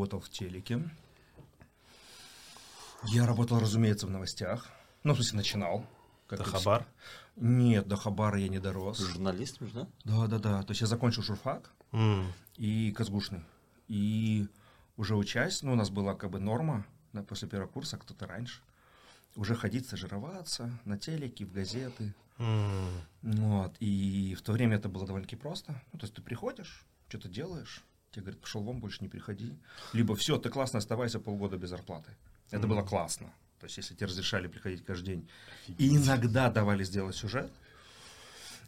работал в телеке. Я работал, разумеется, в новостях. Ну, в смысле, начинал. Как Хабар? Нет, до Хабара я не дорос. Журналистом же, да? Да, да, да. То есть я закончил журфак mm. и Казгушный. И уже учась, ну, у нас была как бы норма да, после первого курса, кто-то раньше, уже ходить стажироваться на телеке, в газеты. Mm. Вот. И в то время это было довольно-таки просто. Ну, то есть ты приходишь, что-то делаешь, тебе говорят, пошел вон, больше не приходи. Либо все, ты классно оставайся полгода без зарплаты. Это mm. было классно. То есть, если тебе разрешали приходить каждый день. И иногда давали сделать сюжет.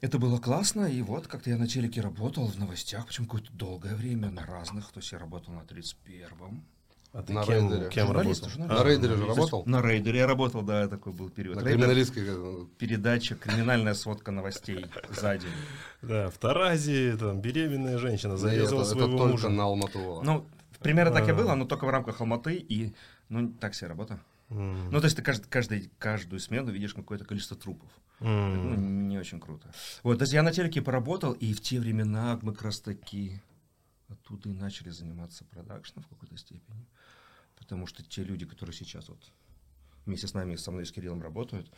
Это было классно, и вот как-то я на телеке работал в новостях, причем какое-то долгое время на разных. То есть я работал на 31-м, а ты на кем, рейдере. кем работал? А, на рейдере же работал? На рейдере я работал, да, такой был период. На криминалистской... Передача «Криминальная сводка новостей» за день. Да, в Таразе там беременная женщина зарезала своего это мужа. только на Алмату. Ну, примерно так и было, но только в рамках Алматы, и, ну, так себе работа. Mm. Ну, то есть ты каждый, каждый, каждую смену видишь какое-то количество трупов. Mm. Ну, не очень круто. Вот, то есть я на телеке поработал, и в те времена мы как раз таки оттуда и начали заниматься продакшном в какой-то степени. Потому что те люди, которые сейчас вот вместе с нами, со мной и с Кириллом работают,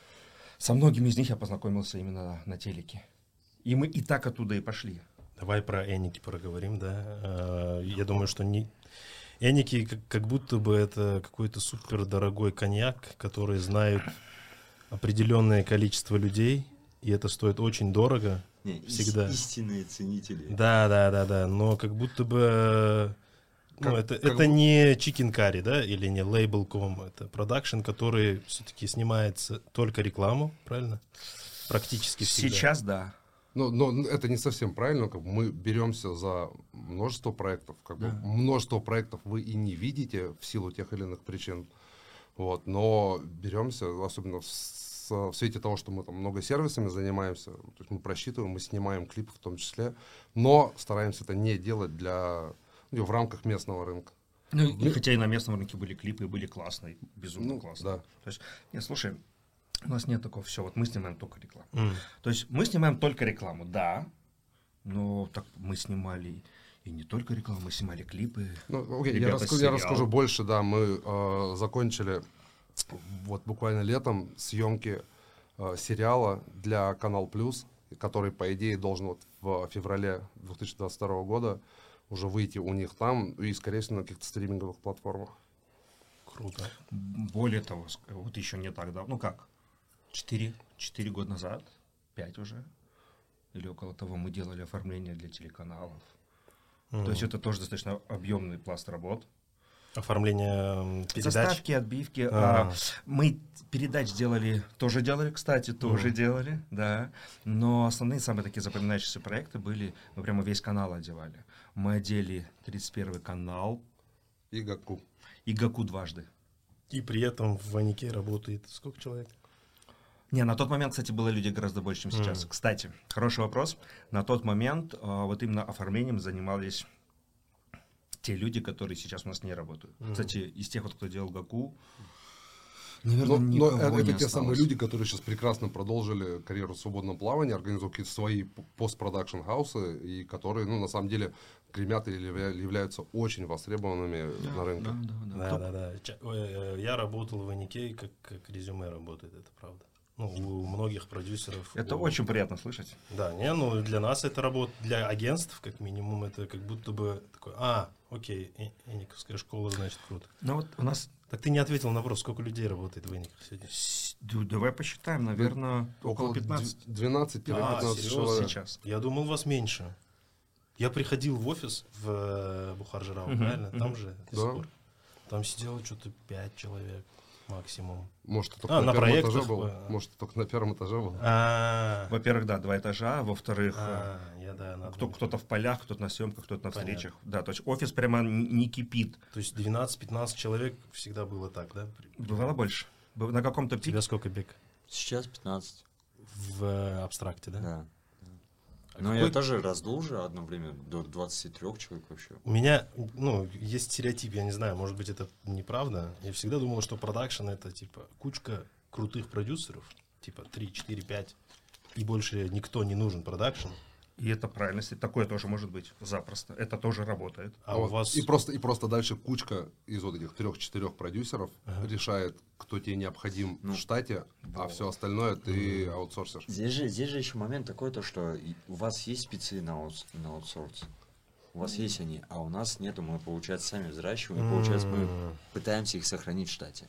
со многими из них я познакомился именно на телеке. И мы и так оттуда и пошли. Давай про Эники проговорим, да. А, я думаю, что не, Эники как, будто бы это какой-то супер дорогой коньяк, который знает определенное количество людей, и это стоит очень дорого. Не, всегда. истинные ценители. Да, да, да, да. Но как будто бы ну, как, это, как это не chicken curry, да, или не label.com, это продакшн, который все-таки снимается только рекламу, правильно? Практически всегда. Сейчас да. Но, но это не совсем правильно, как мы беремся за множество проектов, как да. бы множество проектов вы и не видите в силу тех или иных причин, вот, но беремся, особенно в, в свете того, что мы там много сервисами занимаемся, то есть мы просчитываем, мы снимаем клипы в том числе, но стараемся это не делать для, ну, в рамках местного рынка. Ну, и, хотя и на местном рынке были клипы, и были классные, безумно ну, классные. Да. То есть, не, слушай, у нас нет такого, все, вот мы снимаем только рекламу. Mm. То есть мы снимаем только рекламу, да, но так мы снимали и не только рекламу, мы снимали клипы. Ну, окей, я, расскажу, я расскажу больше, да, мы э, закончили вот буквально летом съемки э, сериала для Канал Плюс, который, по идее, должен вот в феврале 2022 года уже выйти у них там и, скорее всего, на каких-то стриминговых платформах. Круто. Более того, вот еще не так давно, ну как, Четыре, четыре года назад, пять уже, или около того, мы делали оформление для телеканалов. Mm. То есть это тоже достаточно объемный пласт работ. Оформление передач? Заставки, отбивки. А. А, мы передач делали, тоже делали, кстати, тоже mm. делали, да. Но основные, самые такие запоминающиеся проекты были, мы прямо весь канал одевали. Мы одели 31 канал. И Гаку. И Гаку дважды. И при этом в Ванике работает сколько человек? Не, на тот момент, кстати, было людей гораздо больше, чем сейчас. Mm. Кстати, хороший вопрос. На тот момент э, вот именно оформлением занимались те люди, которые сейчас у нас не работают. Mm. Кстати, из тех, вот, кто делал ГАКУ, Наверное, но, но это, это те самые люди, которые сейчас прекрасно продолжили карьеру в свободном плавании, организуют какие-то свои постпродакшн хаусы, и которые, ну, на самом деле, гремят или являются очень востребованными да, на рынке. Да, да, да. да, да, да. Э, я работал в Анике, как, как резюме работает, это правда. Ну, у многих продюсеров. Это у... очень приятно слышать. Да, не, ну для нас это работа, для агентств, как минимум, это как будто бы такой, а, окей, Эниковская школа, значит, круто. Ну вот у нас... Так ты не ответил на вопрос, сколько людей работает в Эниках сегодня? Давай посчитаем, наверное, около 15. 12-15 а, человек. сейчас. Я думал, вас меньше. Я приходил в офис в э, Бухаржирау, uh-huh, правильно? Uh-huh. Там же, да. Там сидело что-то 5 человек максимум. Может, только а, на, на первом этаже был? Может, только на первом этаже был? А. Во-первых, да, два этажа. Во-вторых, а, я, да, кто, кто-то в полях, кто-то на съемках, кто-то на встречах. Да, то есть офис прямо не кипит. То есть 12-15 человек всегда было так, да? Бывало больше. На каком-то пике. Тебя сколько бег? Сейчас 15. В э, абстракте, да? Да. А Но какой... я тоже раздул уже одно время до 23 человек вообще. У меня, ну, есть стереотип, я не знаю, может быть, это неправда. Я всегда думал, что продакшн это типа кучка крутых продюсеров, типа 3, 4, 5, и больше никто не нужен продакшн. И это правильность. И такое тоже может быть запросто. Это тоже работает. А вот. у вас... И просто, и просто дальше кучка из вот этих трех-четырех продюсеров ага. решает, кто тебе необходим ну, в штате, вот. а все остальное ты mm. аутсорсишь. Здесь же, здесь же еще момент такой, то, что у вас есть спецы на, аутс, на аутсорс. У вас есть они, а у нас нету. Мы, получается, сами взращиваем. И, получается, мы пытаемся их сохранить в штате.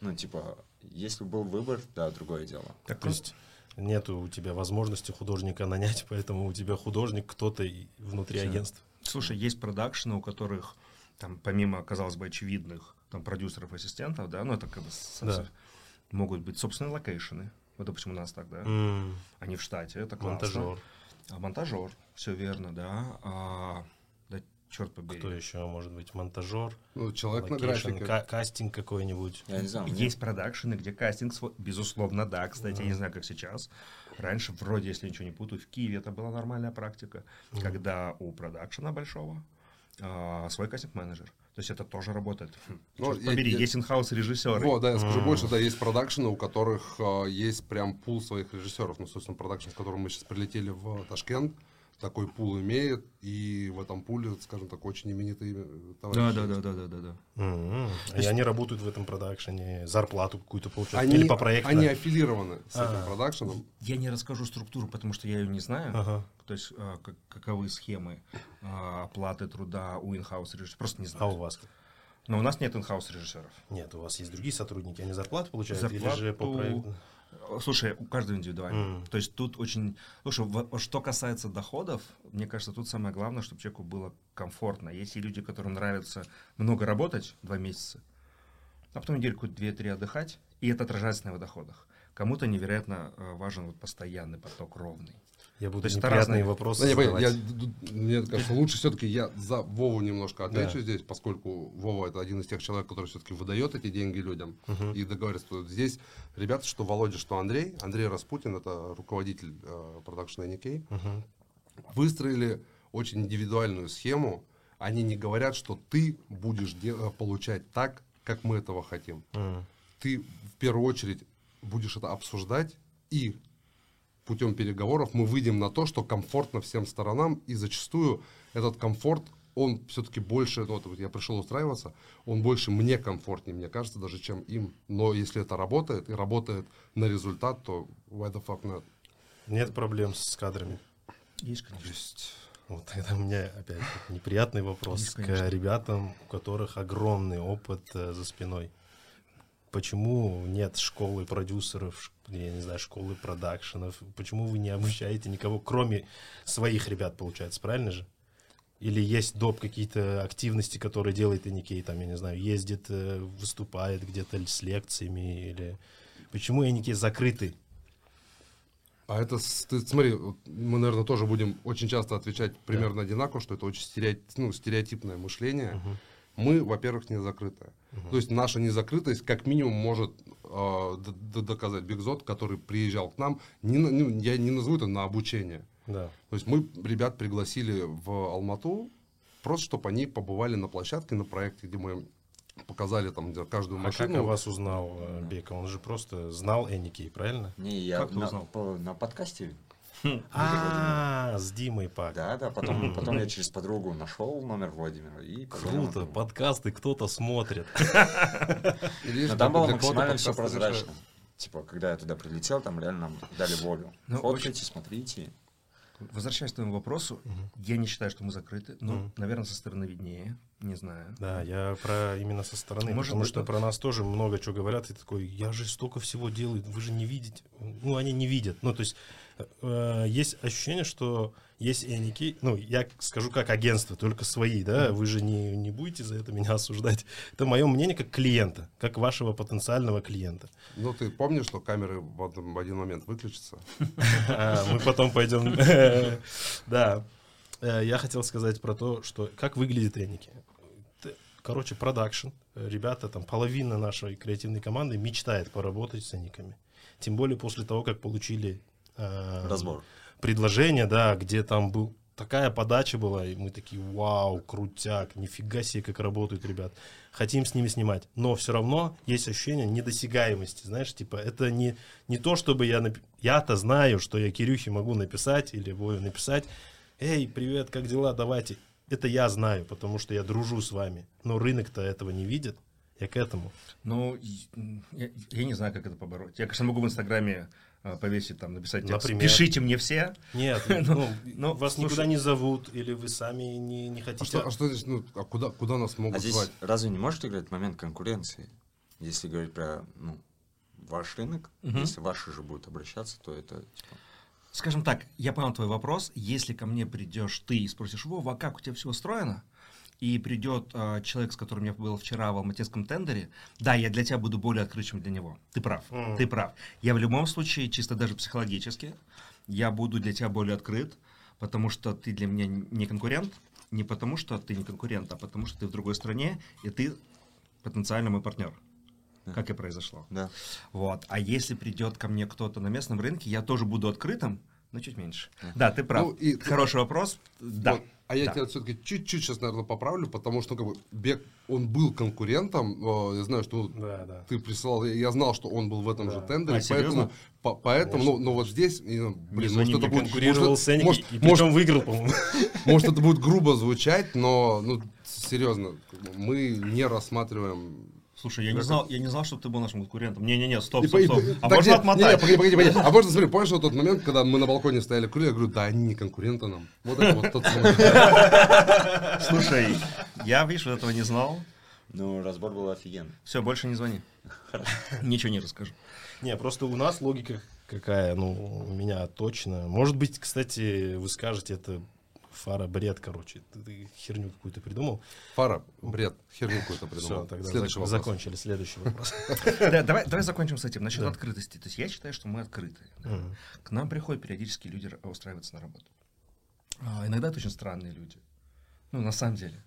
Ну, типа, если был выбор, да, другое дело. Так, то есть нету у тебя возможности художника нанять, поэтому у тебя художник кто-то внутри Все. агентства. Слушай, есть продакшены, у которых там помимо, казалось бы, очевидных там продюсеров, ассистентов, да, ну это как бы да. могут быть собственные location ы. Вот, допустим, у нас так, да. Mm. Они в штате, это классно. Монтажер. А монтажер, все верно, да. А, черт побери. Кто еще может быть? Монтажер? Ну, человек location, на графике. Ка- кастинг какой-нибудь. Я не знаю. Есть продакшены, где кастинг, безусловно, да. Кстати, я не знаю, как сейчас. Раньше, вроде, если ничего не путаю, в Киеве это была нормальная практика, mm когда у продакшена большого а, свой кастинг-менеджер. То есть это тоже работает. Хм, ну, Черт побери, я, есть in-house режиссеры. Вот, да, я скажу mm. больше, да, есть продакшены, у которых э, есть прям пул своих режиссеров. Ну, собственно, продакшн, с которым мы сейчас прилетели в Ташкент, такой пул имеет, и в этом пуле, скажем так, очень именитые э, товарищи. Да, да, да, да, да, да. Mm-hmm. И они работают в этом продакшене, зарплату какую-то получают, они, или по проекту? Они аффилированы с А-а-а. этим продакшеном. Я не расскажу структуру, потому что я ее не знаю. Ага. То есть, а, как, каковы схемы а, оплаты труда у инхаус режиссеров, просто не знаю. А у вас? Но у нас нет инхаус режиссеров. Нет, у вас есть другие сотрудники, они зарплату получают зарплату... или же по проекту? Слушай, у каждого индивидуально. Mm. То есть тут очень... Слушай, что касается доходов, мне кажется, тут самое главное, чтобы человеку было комфортно. Есть и люди, которым нравится много работать, два месяца, а потом недельку, две-три отдыхать, и это отражается на его доходах. Кому-то невероятно э, важен вот постоянный поток ровный. Я буду То неприятные разные... вопросы да, задавать. Я, мне кажется, лучше все-таки я за Вову немножко отвечу да. здесь, поскольку Вова это один из тех человек, который все-таки выдает эти деньги людям угу. и договаривается. Здесь ребята, что Володя, что Андрей, Андрей Распутин, это руководитель э, продакшена Никей, угу. выстроили очень индивидуальную схему. Они не говорят, что ты будешь получать так, как мы этого хотим. Угу. Ты в первую очередь будешь это обсуждать и путем переговоров мы выйдем на то, что комфортно всем сторонам, и зачастую этот комфорт, он все-таки больше, ну, вот я пришел устраиваться, он больше мне комфортнее, мне кажется, даже чем им. Но если это работает, и работает на результат, то why the fuck not? Нет проблем с кадрами. Есть, конечно. Есть. Вот тогда у меня опять неприятный вопрос Есть, к ребятам, у которых огромный опыт э, за спиной почему нет школы продюсеров, я не знаю, школы продакшенов, почему вы не обучаете никого, кроме своих ребят, получается, правильно же? Или есть доп. какие-то активности, которые делает Эникей, там, я не знаю, ездит, э, выступает где-то с лекциями, или... Почему Эникей закрытый? А это, ты, смотри, мы, наверное, тоже будем очень часто отвечать примерно да. одинаково, что это очень стереотип, ну, стереотипное мышление. Угу мы, во-первых, не закрытые. Угу. То есть наша незакрытость как минимум может э, доказать Бигзот, который приезжал к нам. Не, ну, я не назову это на обучение. Да. То есть мы ребят пригласили в Алмату, просто чтобы они побывали на площадке, на проекте, где мы показали там каждую машину. А как о вас узнал э, Бека? Он же просто знал Эникей, правильно? Не, я как на, по, на подкасте а, с Димой Пак. Да, да, потом, потом я через подругу нашел номер Владимира и Круто, подкасты кто-то смотрит. Но там было максимально все прозрачно. Типа, когда я туда прилетел, там реально нам дали волю. Ну, Фоткайте, смотрите. Возвращаясь к твоему вопросу, угу. я не считаю, что мы закрыты, но, угу. наверное, со стороны виднее, не знаю. Да, я про именно со стороны, Может, потому что про нас тоже много чего говорят, и такой, я же столько всего делаю, вы же не видите. Ну, они не видят. Ну, то есть есть ощущение, что есть эники, ну, я скажу как агентство, только свои, да, вы же не, не будете за это меня осуждать. Это мое мнение как клиента, как вашего потенциального клиента. Ну, ты помнишь, что камеры в один момент выключатся? А, мы потом пойдем. Да. Э, я хотел сказать про то, что как выглядят эники. Короче, продакшн. Ребята, там половина нашей креативной команды мечтает поработать с эниками. Тем более после того, как получили Э, Разбор. Предложение, да, где там был такая подача была, и мы такие, вау, крутяк, нифига себе, как работают ребят. Хотим с ними снимать. Но все равно есть ощущение недосягаемости, знаешь, типа, это не, не то, чтобы я... Нап... Я-то знаю, что я Кирюхе могу написать или Вове написать, эй, привет, как дела, давайте. Это я знаю, потому что я дружу с вами. Но рынок-то этого не видит. Я к этому. Ну, я, я не знаю, как это побороть. Я, конечно, могу в Инстаграме повесить, там, написать текст. Например? Пишите мне все. Нет, Ну, ну, ну, вас слушай. никуда не зовут, или вы сами не, не А хотите. что, а что значит, ну, а куда, куда нас могут А здесь звать? разве не может играть момент конкуренции? Если говорить про ну, ваш рынок, Мгм. если ваши же будут обращаться, то это типа, Скажем так, я понял твой вопрос. Если ко мне придешь ты и спросишь, Вова, а как у тебя все устроено? И придет а, человек, с которым я был вчера в алматинском тендере, да, я для тебя буду более открыт, чем для него. Ты прав, Мгм. ты прав. Я в любом случае, чисто даже психологически, я буду для тебя более открыт, потому что ты для меня не конкурент, не потому что ты не конкурент, а потому что ты в другой стране, и ты потенциально мой партнер. Да. Как и произошло. да. Вот. А если придет ко мне кто-то на местном рынке, я тоже буду открытым, но чуть меньше. Да, ты прав. Ну, и- Хороший вопрос. Да. Вот. А я Да. тебя все-таки чуть-чуть сейчас, наверное, поправлю, потому что как бы, Бек, он был конкурентом. э, Я знаю, что ну, Да, да. ты присылал, я знал, что он был в этом Да. же тендере, А, поэтому, по- поэтому, ну, ну вот здесь, ну, блин, звони может, это будет, Конкурировал может, с Эники, может, и может, выиграл, по-моему. может, это будет грубо звучать, но, ну, серьезно, мы не рассматриваем Слушай, я не знал, я не знал, что ты был нашим конкурентом. Не-не-не, стоп, стоп, стоп. А так можно отмотать? не, погоди, погоди, погоди. А можно, смотри, помнишь вот тот момент, когда мы на балконе стояли, курили, я говорю, да, они не конкуренты нам. Вот это вот тот. Слушай, я, видишь, вот этого не знал. Ну, разбор был офигенный. Все, больше не звони. Ничего не расскажу. Не, просто у нас логика какая, ну, у меня точно. Может быть, кстати, вы скажете, это фара бред, короче. Ты, ты херню какую-то придумал. Фара, бред, херню какую-то Все, придумал. тогда Следующий зак- вопрос. закончили. Следующий вопрос. Да, давай, давай закончим с этим. Насчет открытости. То есть я считаю, что мы открыты. К нам приходят периодически люди ра- устраиваться на работу. А, иногда это очень странные люди. Ну, на самом деле.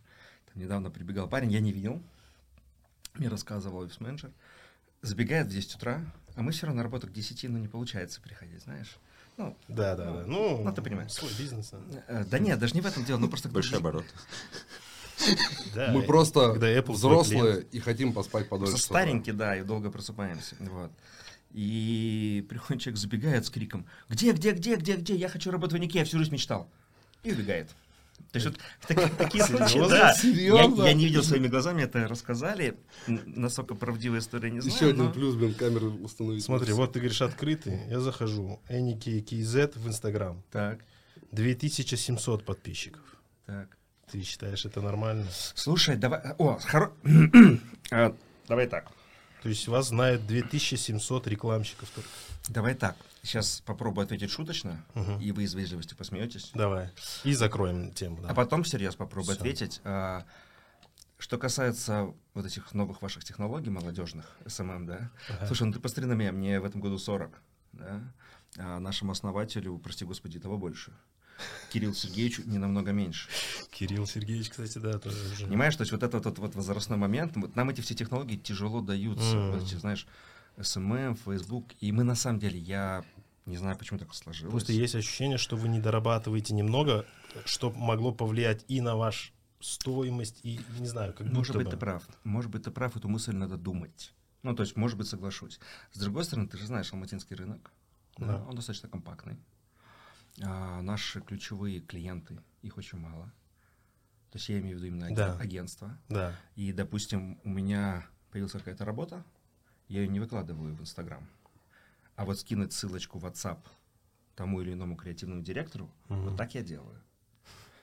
Там недавно прибегал парень, я не видел. Мне рассказывал офис-менеджер. Забегает в 10 утра, а мы все равно на работу к 10, ну, не получается приходить, знаешь. Ну, Да, да, да. Ну, Ну, ты понимаешь. Свой бизнес. а. э, да нет, даже не в этом дело, ну просто... Большой оборот. Да, Мы просто взрослые и хотим поспать подольше. Просто старенькие, да, и долго просыпаемся. Вот. И приходит человек, забегает с криком, где, где, где, где, где, я хочу работать в Нике, я всю жизнь мечтал. И убегает. То есть вот в таки- такие случаи, да. Я, Серьезно? я не видел своими глазами, это рассказали. Насколько правдивая история, не знаю. Еще один но- плюс, блин, камеры установить. Смотри, вот ты говоришь открытый. Я захожу. NKKZ в Инстаграм. Так, 2700 подписчиков. так. Ты считаешь это нормально? Слушай, давай... О, хоро... А, Давай так. То есть вас знает 2700 рекламщиков только. Давай так. Сейчас попробую ответить шуточно, Мгм. и вы из вежливости посмеетесь. Давай. И закроем тему. да. А потом всерьез попробую Всё. ответить. А, Что касается вот этих новых ваших технологий молодежных, SMM, да? Ага. Слушай, ну ты посмотри на меня, мне в этом году 40, да? А нашему основателю, прости господи, того больше. Кирилл Сергеевичу не намного меньше. Кирилл Сергеевич, кстати, да, тоже уже. Понимаешь, то есть вот этот вот, вот возрастной момент, вот нам эти все технологии тяжело даются. Мгм. Вот знаешь, SMM, Facebook. И мы на самом деле, я не знаю, почему так сложилось. Просто есть ощущение, что вы не дорабатываете немного, что могло повлиять и на вашу стоимость, и, не знаю, как Может быть, бы. ты прав. Может быть, ты прав, эту мысль надо думать. Ну, то есть, может быть, соглашусь. С другой стороны, ты же знаешь, алматинский рынок, да, Да. он достаточно компактный. А наши ключевые клиенты, их очень мало. То есть я имею в виду именно Да. агентство. Да. И, допустим, у меня появилась какая-то работа, я ее не выкладываю в Инстаграм. А вот скинуть ссылочку в WhatsApp тому или иному креативному директору, Мгм. вот так я делаю.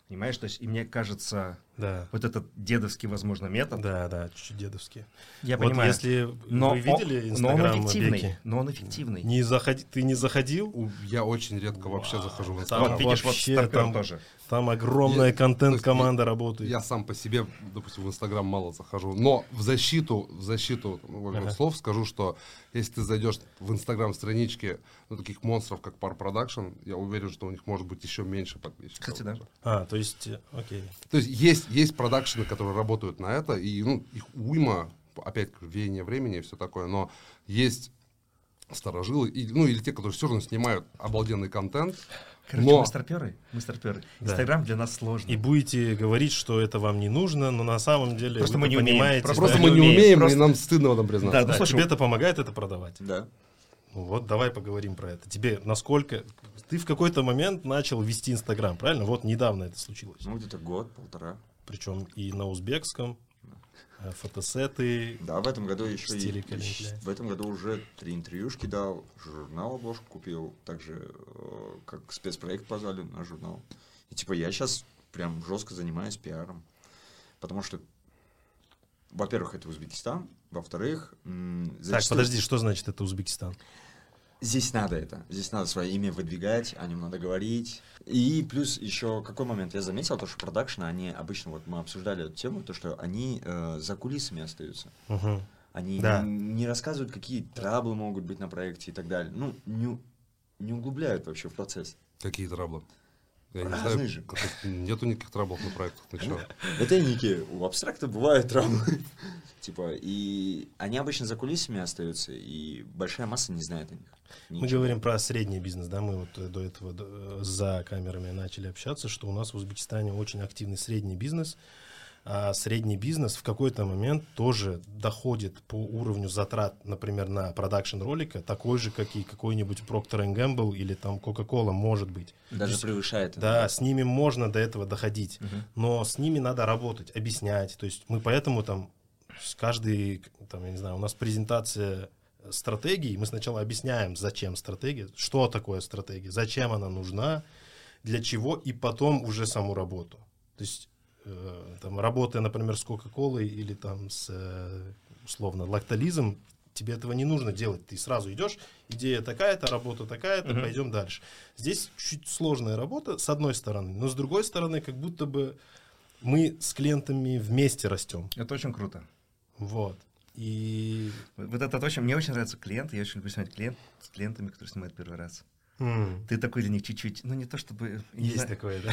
Понимаешь, то есть, и мне кажется, Да. вот этот дедовский, возможно, метод, Да, да, чуть-чуть дедовские. я вот понимаю, если но, вы видели о- но он Инстаграм эффективный, Беки, но он эффективный. не заходи, ты не заходил? Я очень редко вообще Вау, захожу в там Инстаграм. вот видишь, вот вообще Старпер там- тоже. Там огромная контент-команда работает. Я сам по себе, допустим, в Инстаграм мало захожу. Но в защиту, в защиту ну, Ага. слов скажу, что если ты зайдешь в Инстаграм странички ну, таких монстров, как Par Production, я уверен, что у них может быть еще меньше подписчиков. Кстати, да. А, то есть, э, окей. То есть есть, есть продакшены, которые работают на это, и ну, их уйма, опять веяние времени и все такое, но есть старожилы, и, ну или те, которые все равно снимают обалденный контент, Короче, Но- мы старперы. Мы старперы. Да. Инстаграм для нас сложно. И будете говорить, что это вам не нужно, но на самом деле Просто вы мы не умеем. Просто да, мы не умеем, просто- и нам стыдно в этом признаться. Да, да, ну, слушай, тебе это помогает это продавать. Да. Ну Вот давай поговорим про это. Тебе насколько... Ты в какой-то момент начал вести Инстаграм, правильно? Вот недавно это случилось. Ну, где-то год, полтора. Причем и на узбекском, э, фотосеты. Да, в этом году еще и, в этом году уже три интервьюшки дал, журнал обложку купил, также э, как спецпроект позвали на журнал. И типа я сейчас прям жестко занимаюсь пиаром, потому что, во-первых, это Узбекистан, во-вторых, м, Так, зачастую- подожди, что значит это Узбекистан? Здесь надо это. Здесь надо свое имя выдвигать, о нем надо говорить. И плюс еще какой момент я заметил, то, что продакшны, они обычно, вот мы обсуждали эту тему, то, что они э, за кулисами остаются. Мгм. Они Да. не рассказывают, какие траблы могут быть на проекте и так далее. Ну, не, не углубляют вообще в процесс. Какие траблы? Я не Разные знаю, же. нету никаких траблов на проектах. Ну? Это ники. У абстракта бывают травмы. Типа, и они обычно за кулисами остаются, и большая масса не знает о них. Мы Ничего. говорим про средний бизнес, да, мы вот э, до этого э, за камерами начали общаться, что у нас в Узбекистане очень активный средний бизнес, а средний бизнес в какой-то момент тоже доходит по уровню затрат, например, на продакшн ролика, такой же, как и какой-нибудь Procter Gamble или там Coca-Cola может быть. Даже есть, превышает. Да, с ними можно до этого доходить, но с ними надо работать, объяснять. То есть мы поэтому там с каждой, там, я не знаю, у нас презентация стратегии, мы сначала объясняем, зачем стратегия, что такое стратегия, зачем она нужна, для чего, и потом уже саму работу. То есть там, работая, например, с Кока-Колой или там с, э, условно, лактолизом, тебе этого не нужно делать. Ты сразу идешь, идея такая-то, работа такая-то, Мгм. пойдем дальше. Здесь чуть сложная работа, с одной стороны, но с другой стороны, как будто бы мы с клиентами вместе растем. Это очень круто. Вот. И Вот это очень... Мне очень нравятся клиенты. Я очень люблю снимать клиент, с клиентами, которые снимают первый раз. м, Ты такой для них чуть-чуть... Ну, не то чтобы... не есть знаю, такое, да?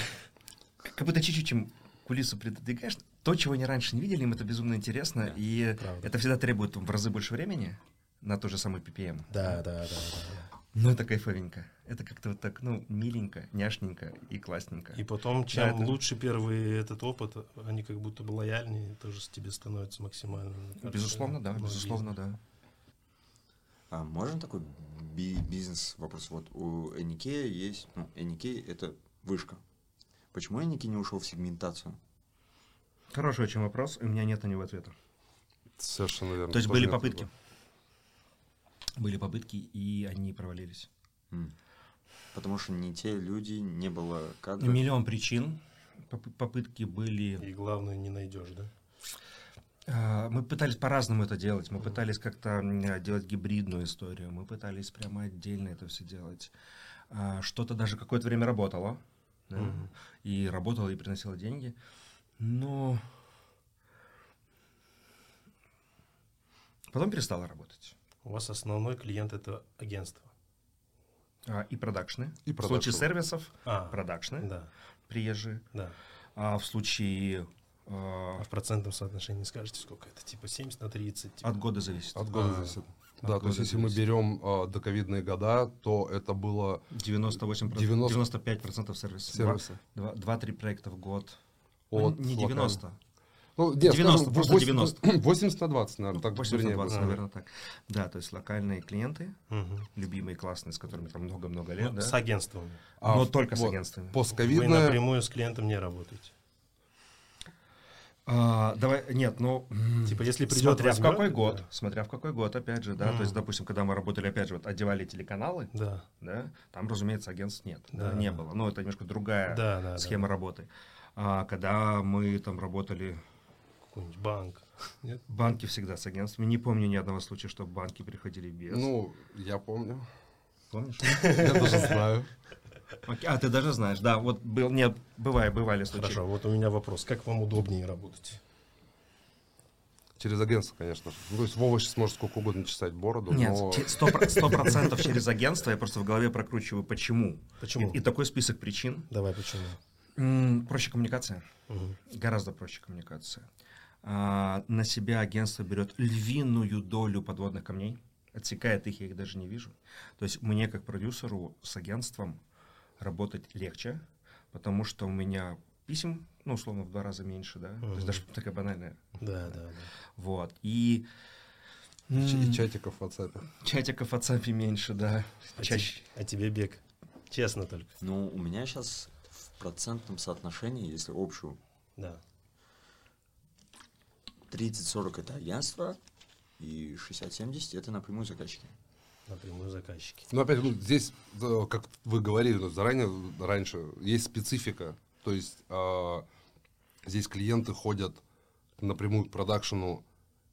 Как будто чуть-чуть им кулису придвигаешь. То, чего они раньше не видели, им это безумно интересно. Да, и правда. это всегда требует в разы больше времени на тот же самый PPM. Да, да, да, да. да. Но это кайфовенько. Это как-то вот так, ну, миленько, няшненько и классненько. И потом, чем это- лучше первый этот опыт, они как будто бы лояльнее, тоже с тебе становятся максимально. кажется, Безусловно, да, многие. безусловно, да. А можно такой би- бизнес вопрос? Вот у Эникея есть, ну, Эникей это вышка. Почему Эники не ушел в сегментацию? Хороший очень вопрос, и у меня нет на него ответа. Совершенно верно. То есть были попытки. ответа. Были попытки, и они провалились. Потому что не те люди, не было кадров. Миллион причин. Поп- Попытки были... И главное, не найдешь, да? А, Мы пытались по-разному это делать. Мы пытались как-то делать гибридную историю. Мы пытались прямо отдельно это все делать. А, Что-то даже какое-то время работало. Да, Мгм. И работало, и приносило деньги. Но потом перестало работать. У вас основной клиент это агентство. А, И продакшны. И В случае продакшн. сервисов А, продакшны да, приезжие. да. А в случае а, А в процентном соотношении скажете, сколько это? Типа 70 на 30? типа? от года зависит. От года А, зависит. Да, то есть если мы берем а, доковидные года, то это было 98%, 90. 95% сервиса. сервисы. Два- Два-три проекта в год. От Ну, не локальных. 90. Ну, нет, 90, скажем, просто 80 90. 80 на 20, наверное, так 80 вернее на 20, будет. наверное, так. Да, то есть локальные клиенты, Мгм. любимые, классные, с которыми там много-много лет, Ну, да? С агентствами. А Но только с вот агентствами. Вы Постковидная, напрямую с клиентом не работаете. А, давай, нет, ну... Типа, если придет Смотря в возьмет, какой да. год, смотря в какой год, опять же, да, Мгм. то есть, допустим, когда мы работали, опять же, вот одевали телеканалы, Да, да, там, разумеется, агентств нет, да, Да. не было, ну, это немножко другая да, да. схема работы. А когда мы там работали, да. Какой-нибудь банк. Нет? банки всегда с агентствами, не помню ни одного случая, чтобы банки приходили без. ну, я помню. помнишь? Я даже знаю. А, ты даже знаешь, да, вот был, нет, бывали, бывали случаи. Хорошо, вот у меня вопрос. Как вам удобнее работать? Через агентство, конечно. же. Ну, то есть Вова сейчас может сколько угодно чесать бороду, Нет, сто про- сто процентов через агентство, я просто в голове прокручиваю, почему. Почему? И, и такой список причин. Давай, почему? М, проще коммуникация, Мгм. гораздо проще коммуникация. А, на себя агентство берет львиную долю подводных камней, отсекает их, я их даже не вижу. То есть мне, как продюсеру с агентством, работать легче, потому что у меня писем, ну, условно, в два раза меньше, да, то есть даже такая банальная. Да, да, да. Вот, и... Ч- И чатиков в WhatsApp. Чатиков в WhatsApp меньше, да, А, чаще. те- а тебе бег? Честно только. Ну, у меня сейчас в процентном соотношении, если общую, Да. 30-40 это агентство, и 60-70 это напрямую заказчики. Напрямую заказчики. Но опять, ну, здесь, да, как вы говорили ну, заранее, раньше, есть специфика. То есть а, здесь клиенты ходят напрямую к продакшену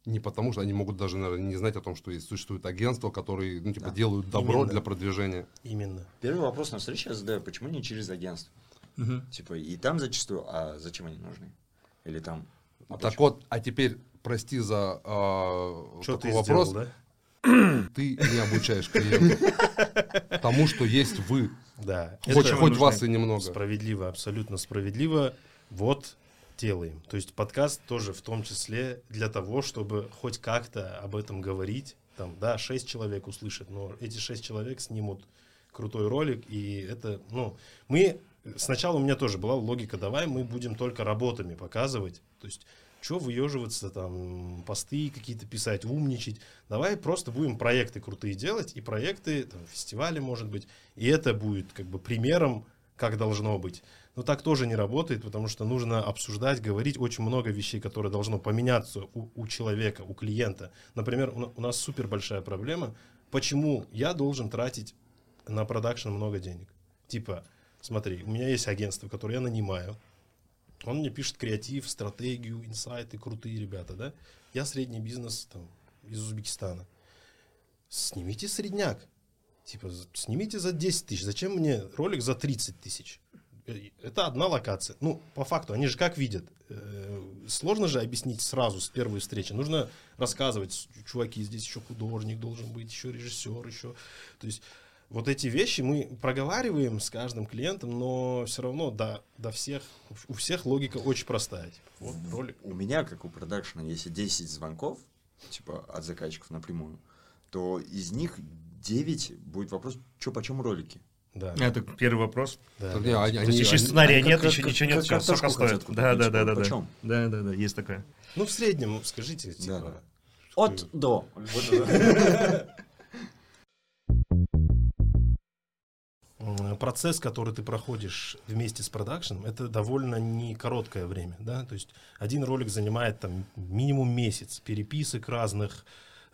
не потому, что они могут даже, наверное, не знать о том, что есть, существует агентство, которые, ну, типа, Да. делают добро Именно. для продвижения. Именно. Первый вопрос на встрече я задаю, почему не через агентство? Типа, и там зачастую, а зачем они нужны? Или там... а так почему? вот, а теперь, прости за Что такой вопрос, сделал, да? Ты не обучаешь клиента тому, что есть вы. Да. Хоть, хоть вас и немного. Справедливо, абсолютно справедливо. Вот делаем. То есть подкаст тоже в том числе для того, чтобы хоть как-то об этом говорить. Там, да, шесть человек услышат, но эти шесть человек снимут крутой ролик, и это, ну, мы, сначала у меня тоже была логика, давай мы будем только работами показывать, то есть, что выеживаться, там, посты какие-то писать, умничать, давай просто будем проекты крутые делать, и проекты, там, фестивали, может быть, и это будет, как бы, примером, как должно быть. Но так тоже не работает, потому что нужно обсуждать, говорить очень много вещей, которые должно поменяться у, у человека, у клиента. Например, у, у нас супер большая проблема, почему я должен тратить на продакшн много денег. Типа, смотри, у меня есть агентство, которое я нанимаю, он мне пишет креатив, стратегию, инсайты, крутые ребята, да? Я средний бизнес там, из Узбекистана. Снимите средняк. Типа, снимите за 10 тысяч. Зачем мне ролик за 30 тысяч? Э, Это одна локация. Ну, по факту, они же как видят? Э, Сложно же объяснить сразу с первой встречи. Нужно рассказывать, «С- чуваки, здесь еще художник должен быть, еще режиссер, еще. То есть вот эти вещи мы проговариваем с каждым клиентом, но все равно до, до всех, у всех логика очень простая. Типа, вот ролик. У меня, как у продакшена, если 10 звонков, типа, от заказчиков напрямую, то из них 9 будет вопрос, что почем ролики? Да, Это первый вопрос. да, Так да. они- То есть еще они- сценария они нет, как- еще как- ничего нет, как все, сколько стоит. Да, да, да, да, да. почем? Да, да, да, есть такое. Ну, в среднем, скажите, типа, Да. От до. Процесс, который ты проходишь вместе с продакшеном, это довольно не короткое время, да, то есть один ролик занимает там минимум месяц переписок разных,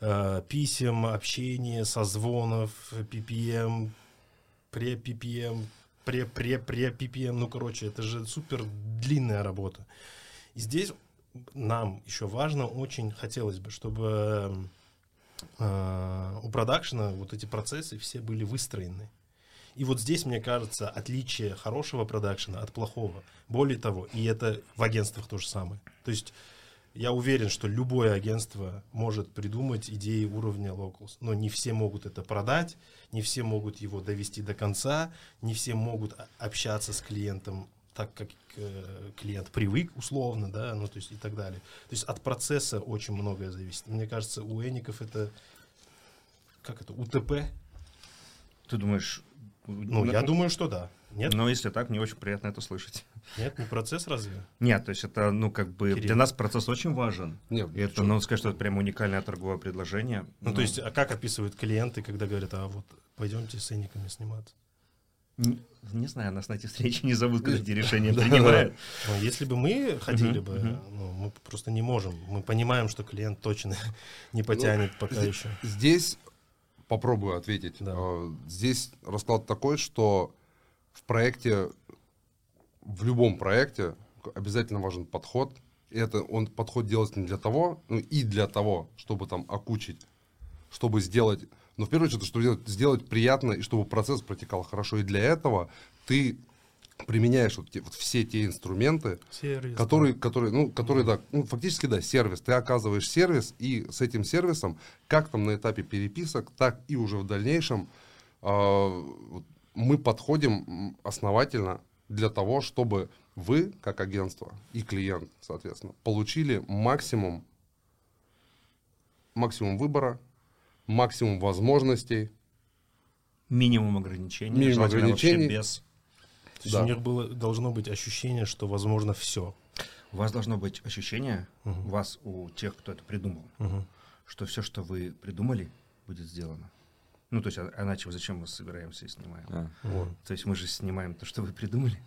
э, писем, общения, созвонов, PPM, пре-PPM, пре-пре-пре-PPM, ну, короче, это же супер длинная работа. И здесь нам еще важно, очень хотелось бы, чтобы э, у продакшена вот эти процессы все были выстроены. И вот здесь, мне кажется, отличие хорошего продакшена от плохого. Более того, и это в агентствах то же самое. То есть я уверен, что любое агентство может придумать идеи уровня locals, но не все могут это продать, не все могут его довести до конца, не все могут общаться с клиентом так, как э, клиент привык, условно, да, ну, то есть и так далее. То есть от процесса очень многое зависит. Мне кажется, у Эников это, как это, УТП? Ты думаешь... Ну, я думаю, что да. Нет, Но если так, мне очень приятно это слышать. нет, не процесс разве? Нет, то есть это, ну, как бы, Кирилл. для нас процесс очень важен. Нет, И это, ну, сказать, что это прям уникальное торговое предложение. Ну, то есть, а как описывают клиенты, когда говорят, а вот пойдемте с Эниками сниматься? Не, не знаю, нас на эти встречи не зовут, когда эти решения принимают. Ну, если бы мы ходили бы, ну, мы просто не можем. Мы понимаем, что клиент точно не потянет пока еще. Здесь попробую ответить. Да. Э, Здесь расклад такой, что в проекте, в любом проекте обязательно важен подход. И это он подход делать не для того, ну и для того, чтобы там окучить, чтобы сделать, но в первую очередь, чтобы сделать, сделать приятно и чтобы процесс протекал хорошо. И для этого ты применяешь вот, те- вот все те инструменты, Сервис. который, который, ну, который, да, ну, фактически, да, сервис. Ты оказываешь сервис, и с этим сервисом, как там на этапе переписок, так и уже в дальнейшем вот мы подходим основательно для того, чтобы вы, как агентство, и клиент, соответственно, получили максимум, максимум выбора, максимум возможностей, Минимум ограничений. Минимум ограничений. без. То есть Да. у них было, должно быть ощущение, что возможно все. У вас должно быть ощущение, у вас, у тех, кто это придумал, что все, что вы придумали, будет сделано. Ну, то есть, а- иначе зачем мы собираемся и снимаем? Да. Вот. То есть мы же снимаем то, что вы придумали,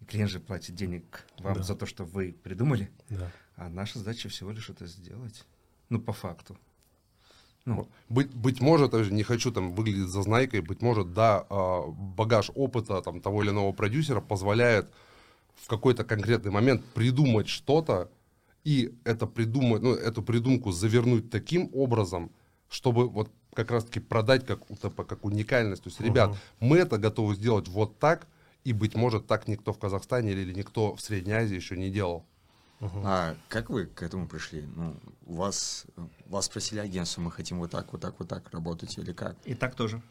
и клиент же платит денег вам Да. за то, что вы придумали, Да. а наша задача всего лишь это сделать. Ну, по факту. Ну, Быть, быть может, не хочу там выглядеть зазнайкой, быть может, да, а, багаж опыта там, того или иного продюсера позволяет в какой-то конкретный момент придумать что-то и это придумать, ну, эту придумку завернуть таким образом, чтобы вот как раз-таки продать как УТП, как уникальность. То есть, ребят, Мгм. мы это готовы сделать вот так, и, быть может, так никто в Казахстане или никто в Средней Азии еще не делал. А как вы к этому пришли? Ну, у вас, вас спросили агентство, мы хотим вот так, вот так, вот так работать или как? и так тоже.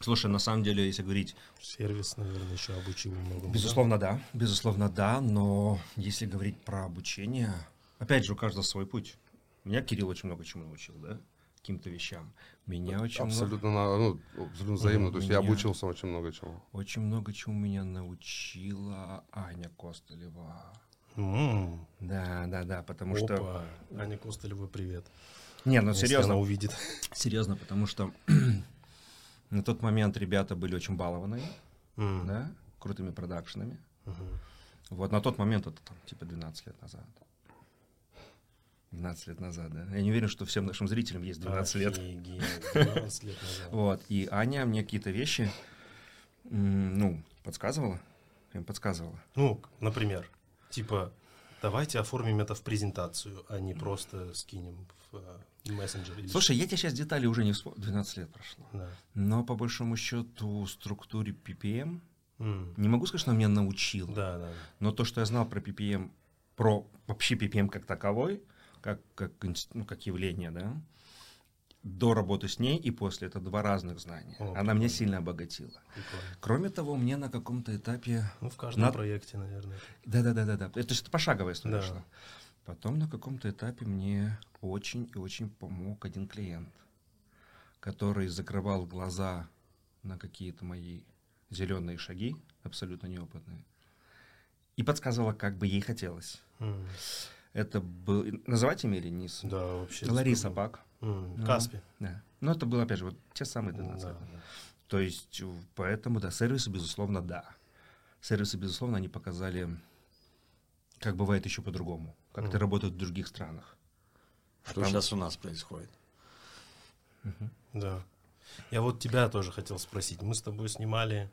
Слушай, на самом деле, если говорить, Сервис, наверное, еще обучил много. безусловно, да, безусловно, да, но если говорить про обучение, опять же, у каждого свой путь. Меня Кирилл очень много чему научил, да, каким-то вещам. Меня очень много, Абсолютно, на- ну, абсолютно взаимно. То есть я обучился очень много чему. очень много чему меня научила Аня Костылева. М, Да, да, да, потому что... Опа. Аня Костылева, привет. Не, ну Если серьезно, она увидит. серьезно, потому что на тот момент ребята были очень балованные, М, да, крутыми продакшенами. мгм. Вот на тот момент, это там, типа 12 лет назад. 12 лет назад, да. Я не уверен, что всем нашим зрителям есть 12 лет. Офигеть, 12 лет назад. Вот. И Аня мне какие-то вещи, ну, подсказывала. Им подсказывала. Ну, например, типа, давайте оформим это в презентацию, а не просто скинем в э, мессенджер. Слушай, я тебе сейчас детали уже не вспомню. 12 лет прошло. Да. Но по большому счету структуре PPM, М, не могу сказать, что она меня научила. Да, да. Но то, что я знал про PPM, про вообще PPM как таковой, как, как, ну, как явление, да, до работы с ней и после, это два разных знания. О, Она меня сильно обогатила. Прикольно. Кроме того, мне на каком-то этапе... Ну, в каждом Над- проекте, наверное. Да-да-да-да. Это, то есть это пошаговая история Да. шла. Потом на каком-то этапе мне очень и очень помог один клиент, который закрывал глаза на какие-то мои зеленые шаги, абсолютно неопытные, и подсказывала, как бы ей хотелось. М, Это был... Называть имя или не? с- Да, вообще. Лариса. М, Ну, Каспи. Да. Но это было, опять же, вот те самые 12 Да, да. То есть, э, поэтому, да, сервисы, безусловно, да. Сервисы, безусловно, они показали, как бывает еще по-другому, как это Мгм. работает в других странах. Что Там- сейчас у нас происходит? Да. Я вот тебя тоже хотел спросить. Мы с тобой снимали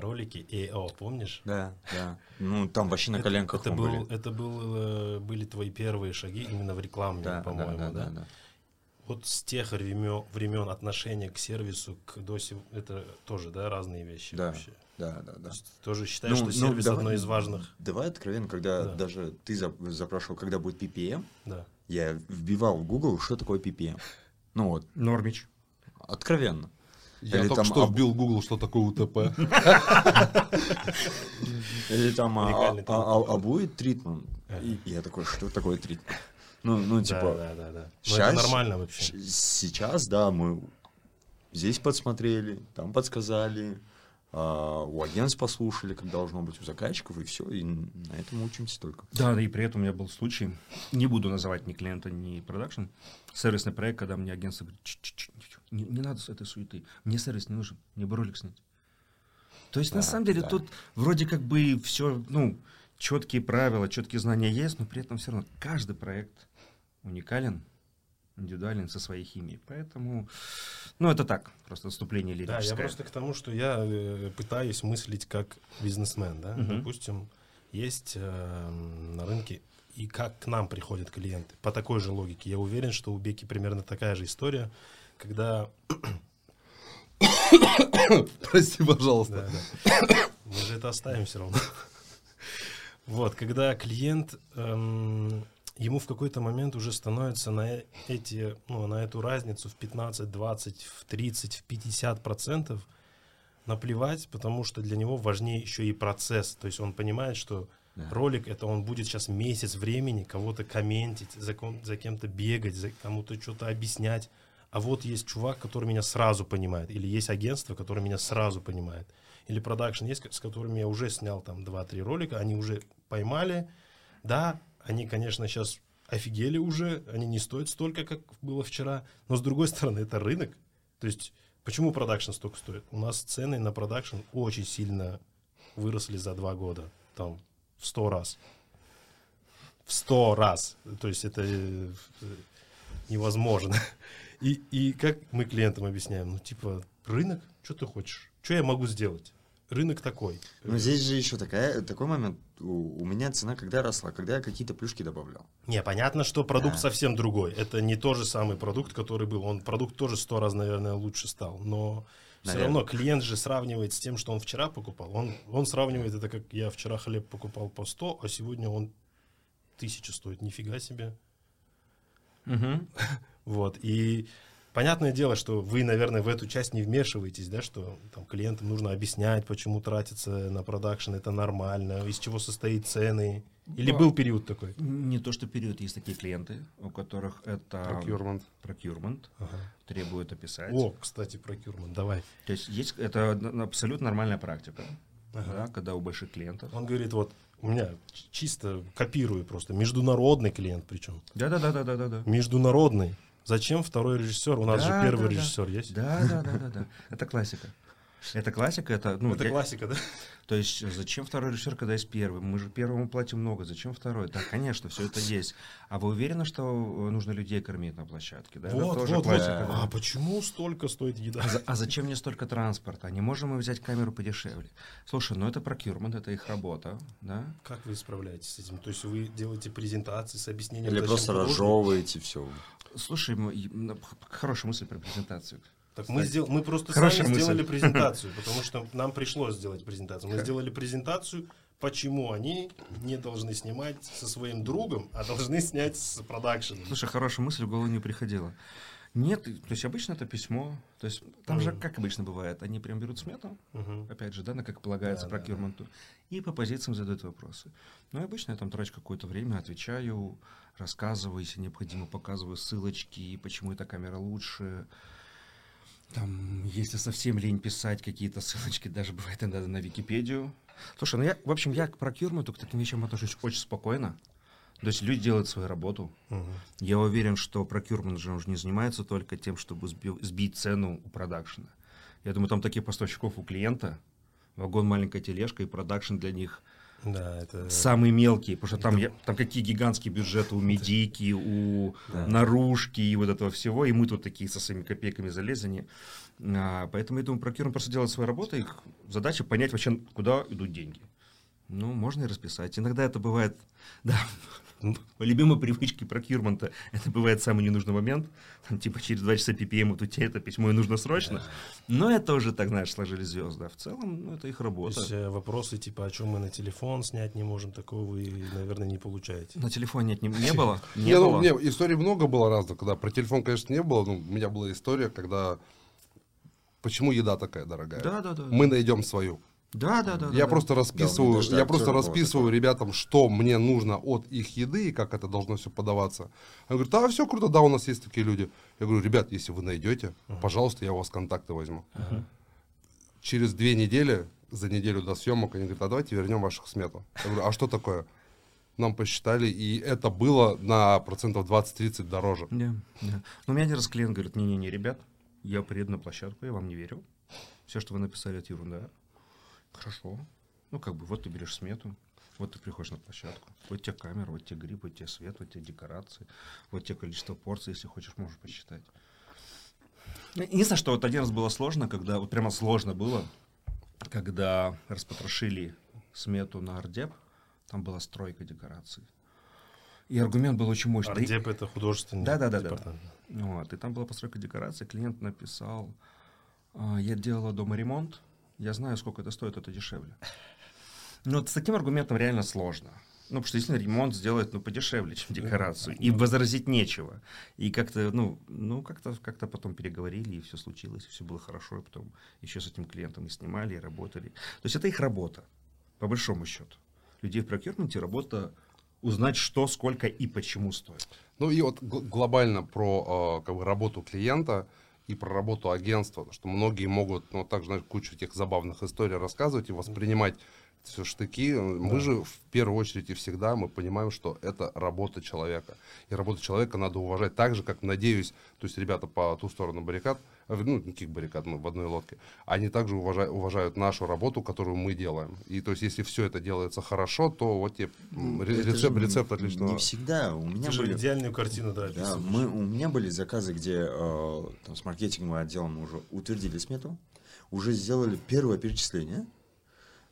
ролики ЭО, помнишь? Да, да. Ну, там вообще на коленках это мы был, были. это был, э, были твои первые шаги именно в рекламе, Да, да, по-моему, да, да, да, да. Вот с тех времен, времен отношения к сервису, к до сих, это тоже, да, разные вещи Да. вообще. Да, да, да. То есть Тоже считаешь, Ну, что ну, сервис давай- одно из важных, Давай откровенно, когда Да. даже ты зап- запрашивал, когда будет PPM, да. я вбивал в Google, что такое PPM. Ну вот, Нормич. откровенно. Я Или только там что об- вбил Google, что такое УТП. Или там, а, а- а- будет тритмент? И я такой, что такое тритмент? Ну, ну, типа, да, да, да, да. Но щас- это нормально вообще. сейчас, да, мы здесь подсмотрели, там подсказали, у агентств послушали, как должно быть, у заказчиков, и все, и на этом учимся только. Да, да, и при этом у меня был случай, не буду называть ни клиента, ни продакшн, сервисный проект, когда мне агентство говорит, «Ч-ч-ч, не, не надо с этой суеты, мне сервис не нужен, мне бы ролик снять. То есть, на Да, самом деле, да. тут вроде как бы все, ну, четкие правила, четкие знания есть, но при этом все равно каждый проект уникален, индивидуален со своей химией. Поэтому, ну, это так, просто отступление Да, лирическое. я просто к тому, что я э, пытаюсь мыслить как бизнесмен, да. Мгм. Допустим, есть э, на рынке и как к нам приходят клиенты по такой же логике. Я уверен, что у Беки примерно такая же история, когда Прости, пожалуйста. Да, да. Мы же это оставим все равно. Вот, когда клиент, эм, ему в какой-то момент уже становится на эти, ну, на эту разницу в 15, 20, в 30, в 50 процентов наплевать, потому что для него важнее еще и процесс. То есть он понимает, что Да. ролик это он будет сейчас месяц времени кого-то комментить, за, ком- за кем-то бегать, за кому-то что-то объяснять. А вот есть чувак, который меня сразу понимает, или есть агентство, которое меня сразу понимает, или продакшн есть, с которыми я уже снял там 2-3 ролика, они уже поймали, да, они, конечно, сейчас офигели уже, они не стоят столько, как было вчера, но с другой стороны, это рынок, то есть почему продакшн столько стоит? У нас цены на продакшн очень сильно выросли за два года, там, в сто раз. В сто раз. То есть это э, невозможно. И, и как мы клиентам объясняем? Ну, типа, рынок, что ты хочешь? Что я могу сделать? Рынок такой. Но здесь же еще такая, такой момент. У, у меня цена когда росла? Когда я какие-то плюшки добавлял. Не, понятно, что продукт Да. совсем другой. Это не тот же самый продукт, который был. Он продукт тоже сто раз, наверное, лучше стал. Но все Наверное. равно клиент же сравнивает с тем, что он вчера покупал. Он, он сравнивает это, как я вчера хлеб покупал по 100, а сегодня он тысячу стоит. Нифига себе. Мгм. Вот. И понятное дело, что вы, наверное, в эту часть не вмешиваетесь, да, что там клиентам нужно объяснять, почему тратится на продакшн, это нормально, из чего состоит цены. Или Да. был период такой? Не то, что период, есть такие клиенты, у которых это Procurement. procurement, Ага. требует описать. О, кстати, procurement, давай. То есть есть это абсолютно нормальная практика, Ага. да, когда у больших клиентов. Он говорит, вот у меня чисто копирую просто, международный клиент причем. Да, да, да, да, да, да, да. Международный. Зачем второй режиссер? У нас Да, же первый да, да. режиссер есть. Да, да, да, да, да. Это классика. Это классика, это, ну, Это я- классика, да? то есть зачем второй режиссер, когда есть первый? Мы же первому платим много, зачем второй? Да, конечно, все это есть. А вы уверены, что э, нужно людей кормить на площадке? Да, это вот, тоже вот, вот. классика, да. А почему столько стоит еда? А, а зачем мне столько транспорта? Не можем мы взять камеру подешевле? Слушай, ну это procurement, это их работа, да? Как вы справляетесь с этим? То есть вы делаете презентации с объяснением? Или просто разжевываете все. Слушай, хорошая мысль про презентацию. Так мы, сдел- мы просто Хорошая сами мысль. сделали презентацию, потому что нам пришлось сделать презентацию. Мы сделали презентацию, почему они не должны снимать со своим другом, а должны снять с продакшеном. Слушай, хорошая мысль в голову не приходила. Нет, то есть обычно это письмо. То есть там же, Мгм. как обычно бывает, они прям берут смету, Мгм. опять же, да, на как полагается Да, да, прокюрменту, и по позициям задают вопросы. Ну и обычно я там трачу какое-то время, отвечаю, рассказываю, если необходимо, показываю ссылочки, почему эта камера лучше. Там, если совсем лень писать какие-то ссылочки, даже бывает иногда на Википедию. Слушай, ну я, в общем, я к прокюрменту, к таким вещам отношусь очень спокойно. То есть люди делают свою работу. Мгм. Я уверен, что procurement же он же не занимается только тем, чтобы сби- сбить цену у продакшена. Я думаю, там таких поставщиков у клиента, вагон, маленькая тележка и продакшн для них Да, это... самый мелкий, потому что там, я- там какие гигантские бюджеты у медики, у наружки и вот этого всего, и мы тут такие со своими копейками залезли. А, поэтому я думаю, procurement просто делает свою работу, их задача понять вообще, куда идут деньги. Ну, можно и расписать. Иногда это бывает, да, любимой привычке прокюрмента, это бывает самый ненужный момент. Там, типа через два часа PPM вот у тебя это письмо и нужно срочно. Но это уже так, знаешь, сложились звезды. А в целом, ну, это их То работа. есть э, вопросы типа, о чем мы на телефон снять не можем, такого вы, наверное, не получаете. На телефоне нет, не, не было? Не ну, было? не, историй много было разных, когда про телефон, конечно, не было, но у меня была история, когда почему еда такая дорогая. Да, да, да. Мы найдем свою. Да, да, да. я да, просто Да, расписываю, даже я просто расписываю ребятам, что мне нужно от их еды и как это должно все подаваться. Они говорят, а все круто, да, у нас есть такие люди. Я говорю, ребят, если вы найдете, пожалуйста, я у вас контакты возьму. Через две недели, за неделю до съемок, они говорят, а давайте вернем ваших смету. Я говорю, а что такое? Нам посчитали, и это было на процентов 20-30 дороже. Да, да. Но у меня один раз клиент говорит, не-не-не, ребят, я приеду на площадку, я вам не верю. Все, что вы написали, это ерунда. Хорошо. Ну, как бы, вот ты берешь смету, вот ты приходишь на площадку, вот тебе камера, вот тебе гриб, вот тебе свет, вот тебе декорации, вот тебе количество порций, если хочешь, можешь посчитать. Ну, Единственное, что вот один раз было сложно, когда, вот прямо сложно было, когда распотрошили смету на ардеп, там была стройка декораций. И аргумент был очень мощный. Да Ардеп это художественный Да-да-да-да. департамент. вот, и там была постройка декорации, клиент написал, «А, я делала дома ремонт, я знаю, сколько это стоит, это дешевле. Ну, вот с таким аргументом реально сложно. Ну, потому что действительно ремонт сделать, ну, подешевле, чем декорацию. И возразить нечего. И как-то, ну, ну как-то как потом переговорили, и все случилось, и все было хорошо. И потом еще с этим клиентом и снимали, и работали. То есть это их работа, по большому счету. Людей в прокюрменте работа узнать, что, сколько и почему стоит. Ну и вот гл- глобально про э, как бы работу клиента и про работу агентства, что многие могут, ну, также, знаешь, кучу этих забавных историй рассказывать и воспринимать все штыки. Мы же в первую очередь и всегда мы понимаем, что это работа человека. И работу человека надо уважать так же, как, надеюсь, то есть ребята по ту сторону баррикад, ну, никаких баррикад, мы в одной лодке, они также уважают, уважают нашу работу, которую мы делаем. И то есть если все это делается хорошо, то вот тебе же рецепт, рецепт отличного. Не всегда. У меня Ты же были... идеальную картину, да, Да, мы, у меня были заказы, где э, там, с маркетинговым отделом мы уже утвердили смету, уже сделали первое перечисление,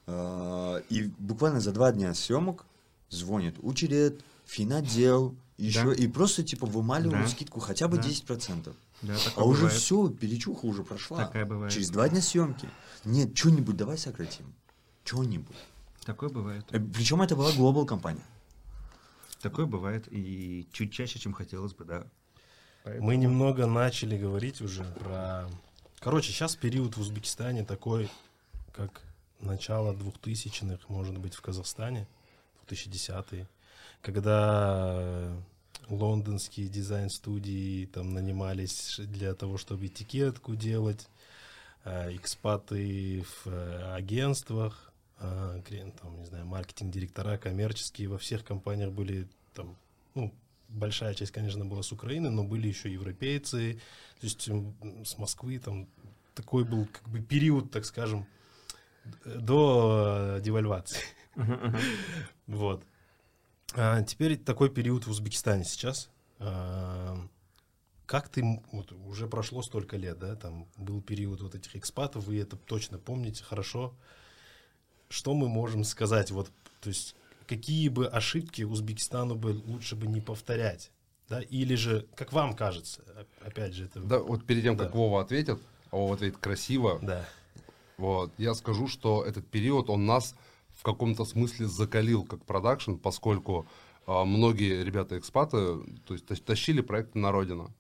э, и буквально за два дня съемок звонит учред, финотдел, еще, Да. и просто типа вымаливают Да. скидку хотя бы Да. 10%. Да, А уже все, перечуха уже прошла. Такая бывает. Через два дня съемки. Нет, что-нибудь давай сократим. Что-нибудь. Такое бывает. Причем это была глобал компания. Такое бывает и чуть чаще, чем хотелось бы, да. Мы немного начали говорить уже про... Короче, сейчас период в Узбекистане такой, как начало 2000-х, может быть, в Казахстане, 2010-е, когда э, лондонские дизайн-студии там нанимались для того, чтобы этикетку делать, э, экспаты в э, агентствах, э, там, не знаю, маркетинг-директора коммерческие во всех компаниях были там, ну, большая часть, конечно, была с Украины, но были еще европейцы, то есть с Москвы, там такой был как бы период, так скажем, до девальвации. Вот. А теперь такой период в Узбекистане сейчас. А, Как ты, вот уже прошло столько лет, да, там был период вот этих экспатов, вы это точно помните хорошо. Что мы можем сказать, вот, то есть, какие бы ошибки Узбекистану бы лучше бы не повторять, да, или же, как вам кажется, опять же, это... Да, вот перед тем, как Да. Вова ответит, а Вова ответит красиво, Да. вот, я скажу, что этот период, он нас в каком-то смысле закалил как продакшн, поскольку а, многие ребята-экспаты то есть, тащ- тащили проекты на родину.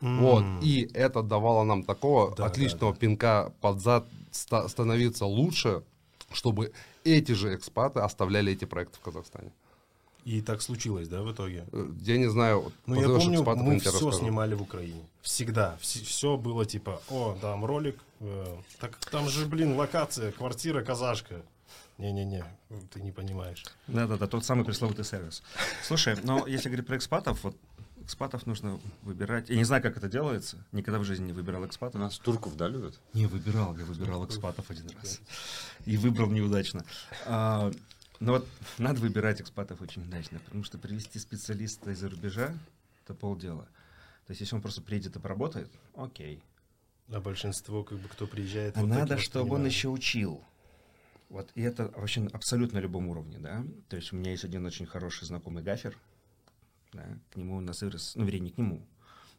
Вот, и это давало нам такого Да, отличного да, да. пинка под зад ста- становиться лучше, чтобы эти же экспаты оставляли эти проекты в Казахстане. И так случилось, да, в итоге? Э, Я не знаю, Ну, я помню, экспатов, мы все расскажут. снимали в Украине. Всегда. все было типа, о, там ролик, э, так там же, блин, локация, квартира, казашка. Не-не-не, ты не понимаешь. Да-да-да, тот самый пресловутый сервис. Слушай, но если говорить про экспатов, вот экспатов нужно выбирать. Я не знаю, как это делается. Никогда в жизни не выбирал У экспатов. нас турков, да, любят? Не выбирал, я выбирал экспатов один раз. И выбрал неудачно. А, но вот надо выбирать экспатов очень удачно, потому что привести специалиста из-за рубежа — это полдела. То есть если он просто приедет и поработает, окей. А большинство, как бы, кто приезжает... А вот надо, чтобы он еще учил. Вот, и это вообще на абсолютно любом уровне, да. То есть у меня есть один очень хороший знакомый гафер, да, к нему на вырос, ну, вернее, не к нему,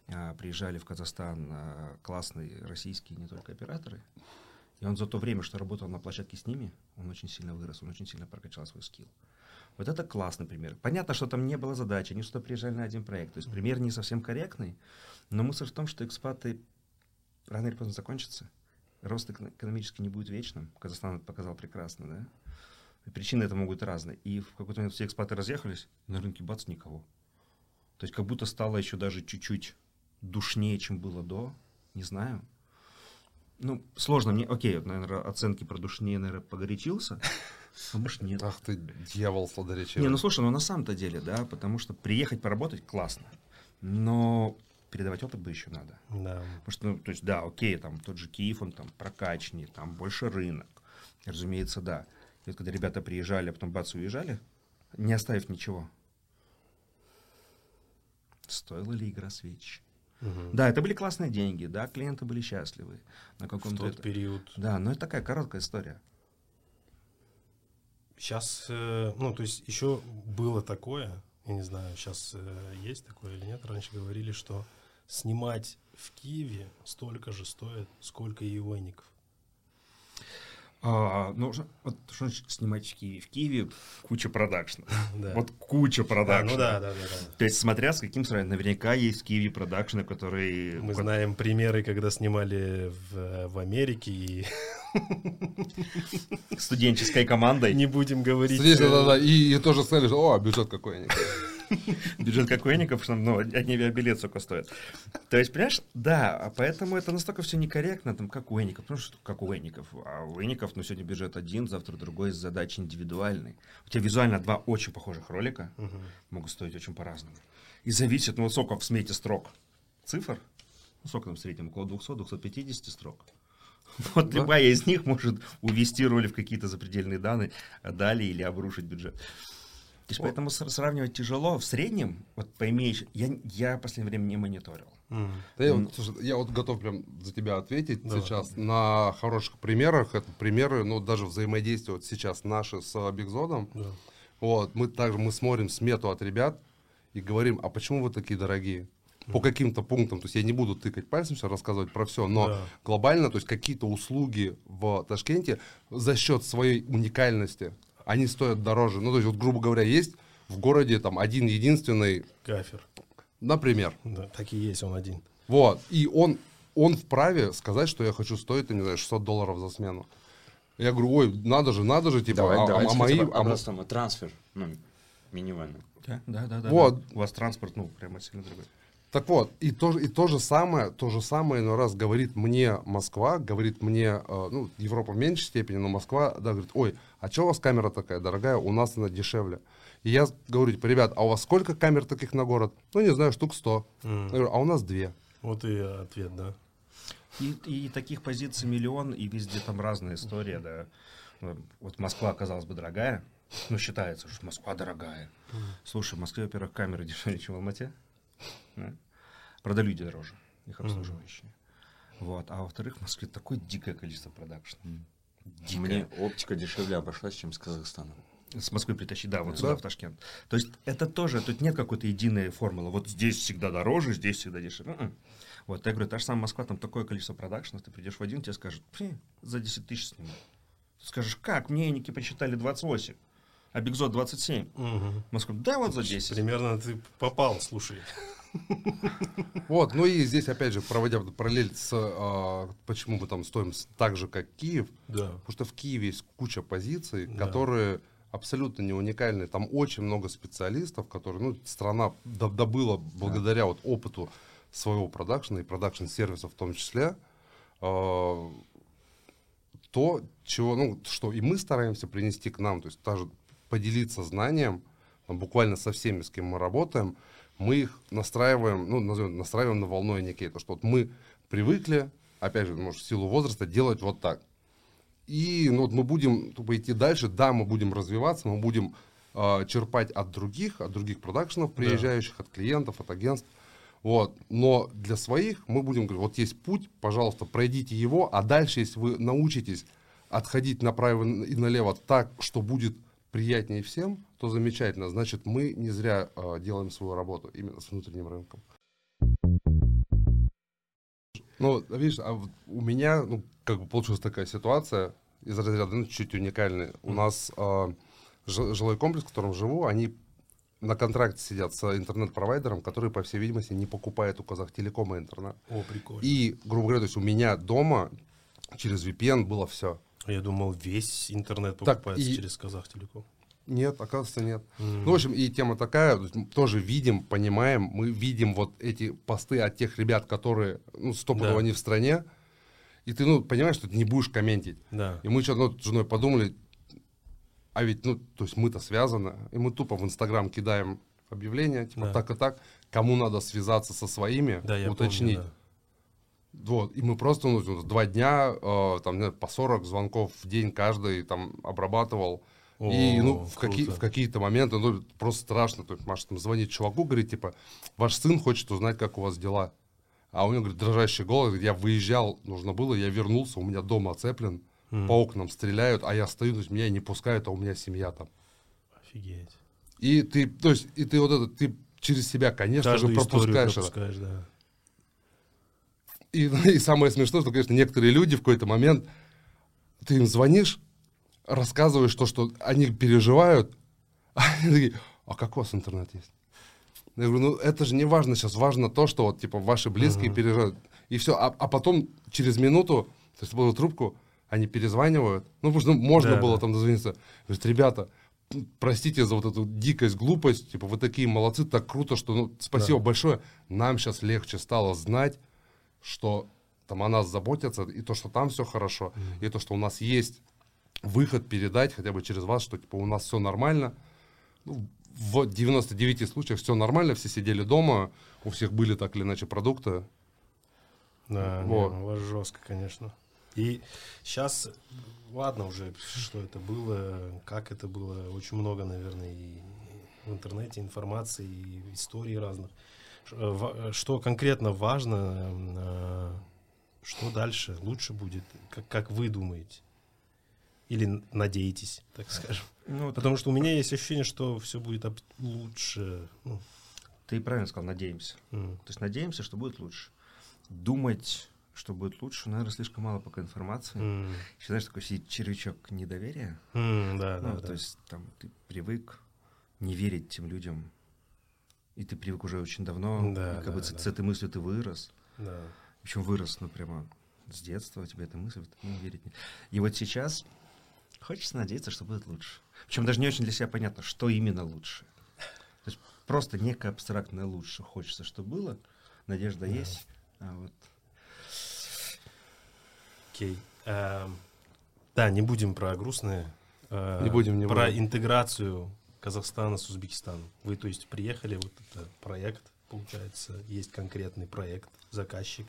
а, приезжали в Казахстан а, классные российские не только операторы, и он за то время, что работал на площадке с ними, он очень сильно вырос, он очень сильно прокачал свой скилл. Вот это классный пример. Понятно, что там не было задачи, они что приезжали на один проект. То есть пример не совсем корректный, но мысль в том, что экспаты рано или поздно закончатся. Рост эко- экономически не будет вечным. Казахстан это показал прекрасно, да? И причины это могут разные. И в какой-то момент все экспаты разъехались, на рынке бац, никого. То есть как будто стало еще даже чуть-чуть душнее, чем было до. Не знаю. Ну, сложно мне. Окей, вот, наверное, оценки про душнее, наверное, погорячился. А может, нет. Ах ты, дьявол сладоречивый. Не, ну слушай, ну на самом-то деле, да, потому что приехать поработать классно, но передавать опыт бы еще надо. Да. Потому что, ну, то есть, да, окей, там тот же Киев, он там прокачнее, там больше рынок. Разумеется, да. И вот когда ребята приезжали, а потом бац, уезжали, не оставив ничего. Стоила ли игра свеч? Мгм. Да, это были классные деньги, да, клиенты были счастливы. На В каком-то тот это- период. Да, но это такая короткая история. Сейчас, э, ну, то есть еще было такое, я не знаю, сейчас есть такое или нет, раньше говорили, что снимать в Киеве столько же стоит, сколько и Ивойников. А, ну, что- вот что значит снимать в Киеве? В Киеве куча продакшна. Да. Вот куча продакшна. ну да, да, да, да. То есть, смотря с каким сравнением, наверняка есть в Киеве продакшны, которые... Мы знаем примеры, когда снимали в, в Америке, и Студенческой командой. Не будем говорить. Здесь, э, да, да, и, и тоже сказали, что, о, бюджет какой-нибудь. Бюджет какойников, что ну, одни авиабилет сколько стоит. То есть, понимаешь, да, а поэтому это настолько все некорректно, там, как у Эников, потому что как у Эников. А у Эников, ну, сегодня бюджет один, завтра другой, задачи индивидуальные. У тебя визуально два очень похожих ролика могут стоить очень по-разному. И зависит, ну, вот сколько в смете строк цифр, ну, сколько там в среднем, около 200-250 строк. Вот Да. любая из них может увести роли в какие-то запредельные данные, далее или обрушить бюджет. То есть поэтому с- сравнивать тяжело. В среднем, вот пойми, я, я в последнее время не мониторил. Мгм. Да я, вот, слушай, я вот готов прям за тебя ответить Давай. сейчас на хороших примерах. Это примеры, ну, даже взаимодействия вот сейчас наши с Бигзодом. Да. Вот, мы также мы смотрим смету от ребят и говорим, а почему вы такие дорогие? По каким-то пунктам, то есть я не буду тыкать пальцем, сейчас рассказывать про все, но Да. глобально, то есть какие-то услуги в Ташкенте за счет своей уникальности, они стоят дороже. Ну, то есть, вот, грубо говоря, есть в городе там один единственный, Гафер. например, Да, так и есть, он один. вот, и он, он вправе сказать, что я хочу стоить, там, не знаю, 600 долларов за смену. Я говорю, ой, надо же, надо же, типа, Давай, а, давайте а мои... бы а мо- образцом трансфер, ну, минимально. Да, да, да. да, Вот. да. У вас транспорт, ну, прямо сильно другой. Так вот, и то, же- и то же самое, то же самое иной раз говорит мне Москва, говорит мне, э, ну, Европа в меньшей степени, но Москва, да, говорит, ой, а что у вас камера такая дорогая, у нас она дешевле. И я говорю, типа, ребят, а у вас сколько камер таких на город? Ну, не знаю, штук 100. Мгм. Я говорю, а у нас две. Вот и ответ, да. И, и таких позиций миллион, и везде там разная история, да. Ну, Вот Москва, казалось бы, дорогая, ну, считается, что Москва дорогая. Слушай, в Москве, во-первых, камеры дешевле, чем в Алмате. Да? Правда, люди дороже, их обслуживающие. Вот. А во-вторых, в Москве такое дикое количество продакшн. Дикое. Мне оптика дешевле обошлась, чем с Казахстана. С Москвы притащить, да, вот Да. сюда, в Ташкент. То есть это тоже, тут нет какой-то единой формулы. Вот здесь всегда дороже, здесь всегда дешевле. М-м. Вот, я говорю, та же самая Москва, там такое количество продакшнов, ты придешь в один, тебе скажут, «Фи, за 10 тысяч сниму. Ты скажешь, как, мне Эники посчитали 28, а Бигзот 27. Мгм. Москва, да вот за 10. Примерно ты попал, слушай. Вот, ну и здесь, опять же, проводя параллель с, а, почему мы там стоим так же, как Киев, Да. Потому что в Киеве есть куча позиций, Да. которые абсолютно не уникальны. Там очень много специалистов, которые, ну, страна до- добыла благодаря вот опыту своего продакшена и продакшн-сервиса в том числе, э, то, чего, ну, что и мы стараемся принести к нам, то есть даже поделиться знанием, там, буквально со всеми, с кем мы работаем, мы их настраиваем, ну, назовем, настраиваем на волну то что вот мы привыкли, опять же, может, в силу возраста, делать вот так. И ну, вот мы будем тупо идти дальше, да, мы будем развиваться, мы будем э, черпать от других, от других продакшенов, приезжающих, от клиентов, от агентств. Вот. Но для своих мы будем говорить, вот есть путь, пожалуйста, пройдите его, а дальше, если вы научитесь отходить направо и налево так, что будет приятнее всем, то замечательно. Значит, мы не зря э, делаем свою работу именно с внутренним рынком. Ну, видишь, а у меня, ну, как бы получилась такая ситуация из разряда, ну, чуть уникальная. У нас э, жи- жилой комплекс, в котором живу, они на контракте сидят с интернет-провайдером, который, по всей видимости, не покупает у Казахтелекома интернет. О, прикольно. И, грубо говоря, то есть у меня дома через VPN было все. Я думал, весь интернет Так, покупается и- через Казахтелеком. Нет, оказывается, нет. М. Ну, в общем, и тема такая, тоже видим, понимаем, мы видим вот эти посты от тех ребят, которые, ну, стопудово Да. они в стране, и ты, ну, понимаешь, что ты не будешь комментить. Да. И мы что-то ну, с женой подумали, а ведь, ну, то есть мы-то связаны, и мы тупо в Инстаграм кидаем объявления, типа, Да. так и так, кому надо связаться со своими, Да, я уточнить. помню, Вот, и мы просто ну, два дня, э, там, знаю, по 40 звонков в день каждый там обрабатывал. и, О, ну, в, какие, в какие-то моменты, ну, просто страшно. То есть Маша там звонит чуваку, говорит, типа, ваш сын хочет узнать, как у вас дела. А у него, говорит, дрожащий голос, говорит, я выезжал, нужно было, я вернулся, у меня дом оцеплен, М. по окнам стреляют, а я стою, то есть меня не пускают, а у меня семья там. Офигеть. И ты, то есть, и ты вот это, ты через себя, конечно Каждую же, историю пропускаешь это. пропускаешь, да. И, и самое смешное, что, конечно, некоторые люди в какой-то момент, ты им звонишь, рассказываешь то, что они переживают, а они такие, а как у вас интернет есть? Я говорю, ну это же не важно сейчас, важно то, что вот, типа, ваши близкие переживают. И все, а, а потом через минуту, то есть, было трубку, они перезванивают. Ну, потому что можно Да, было да. там дозвониться. Говорит, ребята, простите за вот эту дикость, глупость, типа, вы такие молодцы, так круто, что, ну, спасибо Да. большое. Нам сейчас легче стало знать, что там о нас заботятся, и то, что там все хорошо, и то, что у нас есть выход передать хотя бы через вас, что, типа, у нас все нормально. Ну, в 99 случаях все нормально, все сидели дома, у всех были так или иначе продукты. Да, не, Вот. у вас жестко, конечно. И сейчас, ладно уже, что это было, как это было, очень много, наверное, и в интернете информации, и историй разных. Э, ва- Что конкретно важно, эм, э, что дальше лучше будет, как, как вы думаете? Или надеетесь, так скажем? Ну, Потому что у меня есть ощущение, что все будет лучше. Ну, ты правильно сказал, надеемся. м, То есть надеемся, что будет лучше. Думать, что будет лучше, наверное, слишком мало пока информации. м, Еще, знаешь, такой сидит червячок недоверия. м, да, да, Ну, да. То есть там ты привык не верить тем людям. И ты привык уже очень давно. Да, и как бы да, с, да. с этой мыслью ты вырос. да. Причем вырос, ну, прямо с детства у тебя эта мысль, вот, ну, верить. не- И вот сейчас хочется надеяться, что будет лучше. Причем даже не очень для себя понятно, что именно лучше. То есть просто некое абстрактное лучше хочется, что было. Надежда Да. есть. А вот Окей. Эм, Да, не будем про грустное. э, Не будем, не Про будем. интеграцию Казахстана с Узбекистаном. Вы, то есть, приехали, вот это проект, получается, есть конкретный проект, заказчик.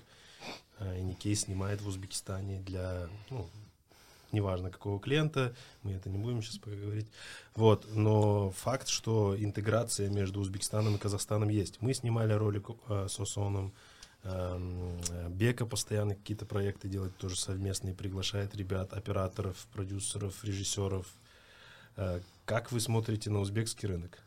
э, Никей снимает в Узбекистане для, ну, неважно какого клиента, мы это не будем сейчас пока говорить. Вот, но факт, что интеграция между Узбекистаном и Казахстаном есть. Мы снимали ролик э, с Осоном, эм, э, Бека постоянно какие-то проекты делает тоже совместные, приглашает ребят, операторов, продюсеров, режиссеров. Э, Как вы смотрите на узбекский рынок?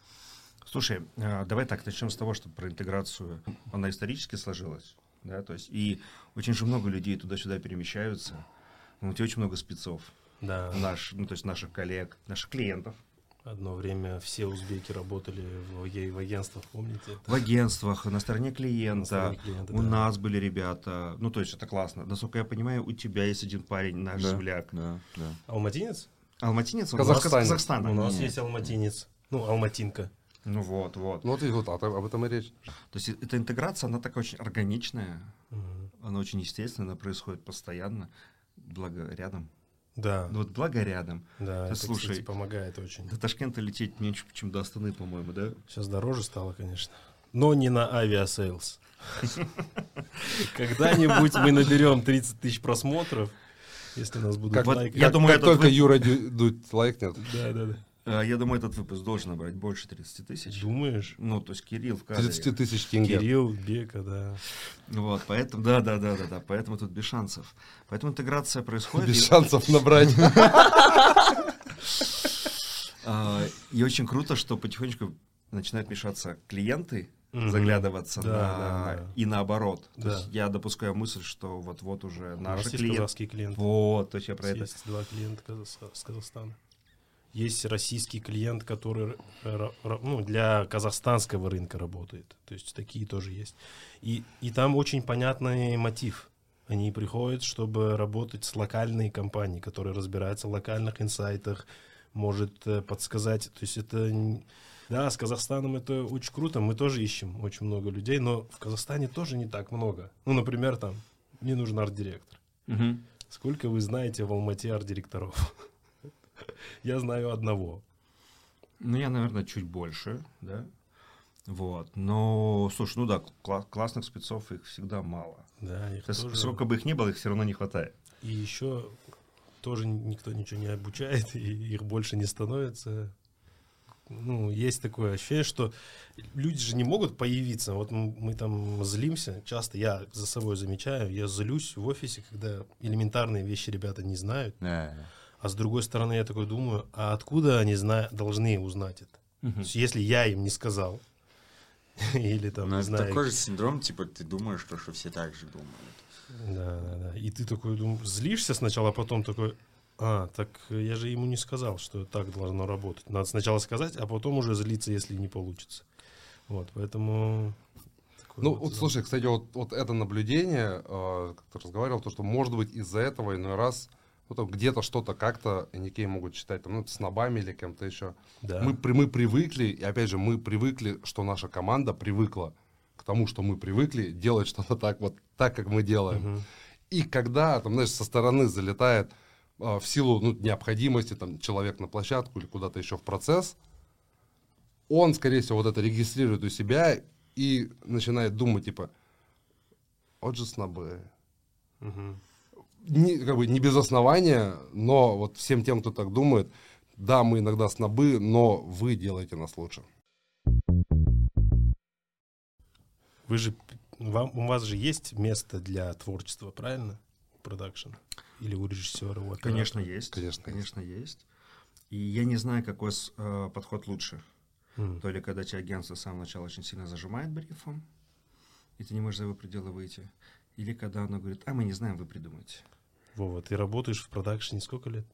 Слушай, а, давай так, начнем с того, что про интеграцию. Она исторически сложилась, да, то есть и очень же много людей туда-сюда перемещаются. Ну, у тебя очень много спецов, Да, наш, ну, то есть наших коллег, наших клиентов. одно время все узбеки работали в, в агентствах, помните? В агентствах, на стороне На клиента. стороне клиента, У да. нас были ребята. Ну, то есть это классно. Насколько я понимаю, у тебя есть один парень, наш Да, земляк. Да, да. Алматинец? Алматинец? он Казахстана. У нас нет. есть алматинец. Ну, алматинка. Ну вот, вот. Ну вот и вот а, об этом и речь. То есть эта интеграция, она такая очень органичная, Мгм. она очень естественная, она происходит постоянно, благо рядом. Да, Ну вот благо рядом. да, ты это, слушай. кстати, помогает очень. До Ташкента лететь меньше, чем до Астаны, по-моему, да? Сейчас дороже стало, конечно. Но не на Aviasales. Когда-нибудь мы наберем 30 тысяч просмотров, если нас будут Как, Вот лайкать. я как- думаю, как этот только вы- Юра Дю- Дудь лайкнет. Да, да, да. Э, Я думаю, этот выпуск должен набрать больше 30 тысяч. Думаешь? Ну, то есть Кирилл в кадре. 30 тысяч тенге. Кирилл, Бека, да. Вот, поэтому, да, да, да, да, да, поэтому тут без шансов. Поэтому интеграция происходит. Без и- шансов набрать. А, И очень круто, что потихонечку начинают мешаться клиенты, Мгм. заглядываться Да, на... да, да. и наоборот. То Да. есть я допускаю мысль, что вот-вот уже наши есть клиенты... клиенты. Вот, то есть я про это... Есть два клиента с Казахстана. Есть российский клиент, который ну, для казахстанского рынка работает. То есть такие тоже есть. И, и там очень понятный мотив. Они приходят, чтобы работать с локальной компанией, которая разбирается в локальных инсайтах, может э, подсказать. То есть это... Да, с Казахстаном это очень круто. Мы тоже ищем очень много людей, но в Казахстане тоже не так много. Ну, например, там, мне нужен арт-директор. Мгм. Сколько вы знаете в Алмате арт-директоров? Я знаю одного. Ну, я, наверное, чуть больше, да. Вот. Но, слушай, ну да, кла- классных спецов их всегда мало. Да, их есть тоже- Сколько бы их ни было, их все равно не хватает. И еще тоже никто ничего не обучает, и их больше не становится. Ну, есть такое ощущение, что люди же не могут появиться. Вот м- мы там злимся. Часто я за собой замечаю, я злюсь в офисе, когда элементарные вещи ребята не знают. Да. А с другой стороны, я такой думаю, а откуда они зна- должны узнать это? То есть, если я им не сказал, или там, Но не это знаю, такой же синдром, типа, ты думаешь, что, что все так же думают. Да, да, да. И ты такой думаешь, злишься сначала, а потом такой, а, так я же ему не сказал, что так должно работать. Надо сначала сказать, а потом уже злиться, если не получится. Вот, поэтому... Ну, вот, слушай, кстати, вот, вот это наблюдение, э, как ты разговаривал, то, что, может быть, из-за этого иной раз ну, там где-то что-то как-то Никей могут считать там, ну, снобами или кем-то еще. Да. Мы, мы привыкли, и опять же, мы привыкли, что наша команда привыкла к тому, что мы привыкли делать что-то так вот, так, как мы делаем. Мгм. И когда, там, знаешь, со стороны залетает в силу ну, необходимости там, человек на площадку или куда-то еще в процесс, он, скорее всего, вот это регистрирует у себя и начинает думать, типа, вот же снобы. Мгм. Не, как бы не без основания, но вот всем тем, кто так думает, да, мы иногда снобы, но вы делаете нас лучше. Вы же, вам, у вас же есть место для творчества, правильно? Продакшн. Или у режиссера, у оператора? Конечно, есть. Конечно, Конечно, есть. И я не знаю, какой с- э, подход лучше. М. То ли когда тебя агентство с самого начала очень сильно зажимает брифом, и ты не можешь за его пределы выйти. Или когда оно говорит, а мы не знаем, вы придумайте. Вова, ты работаешь в продакшене сколько лет?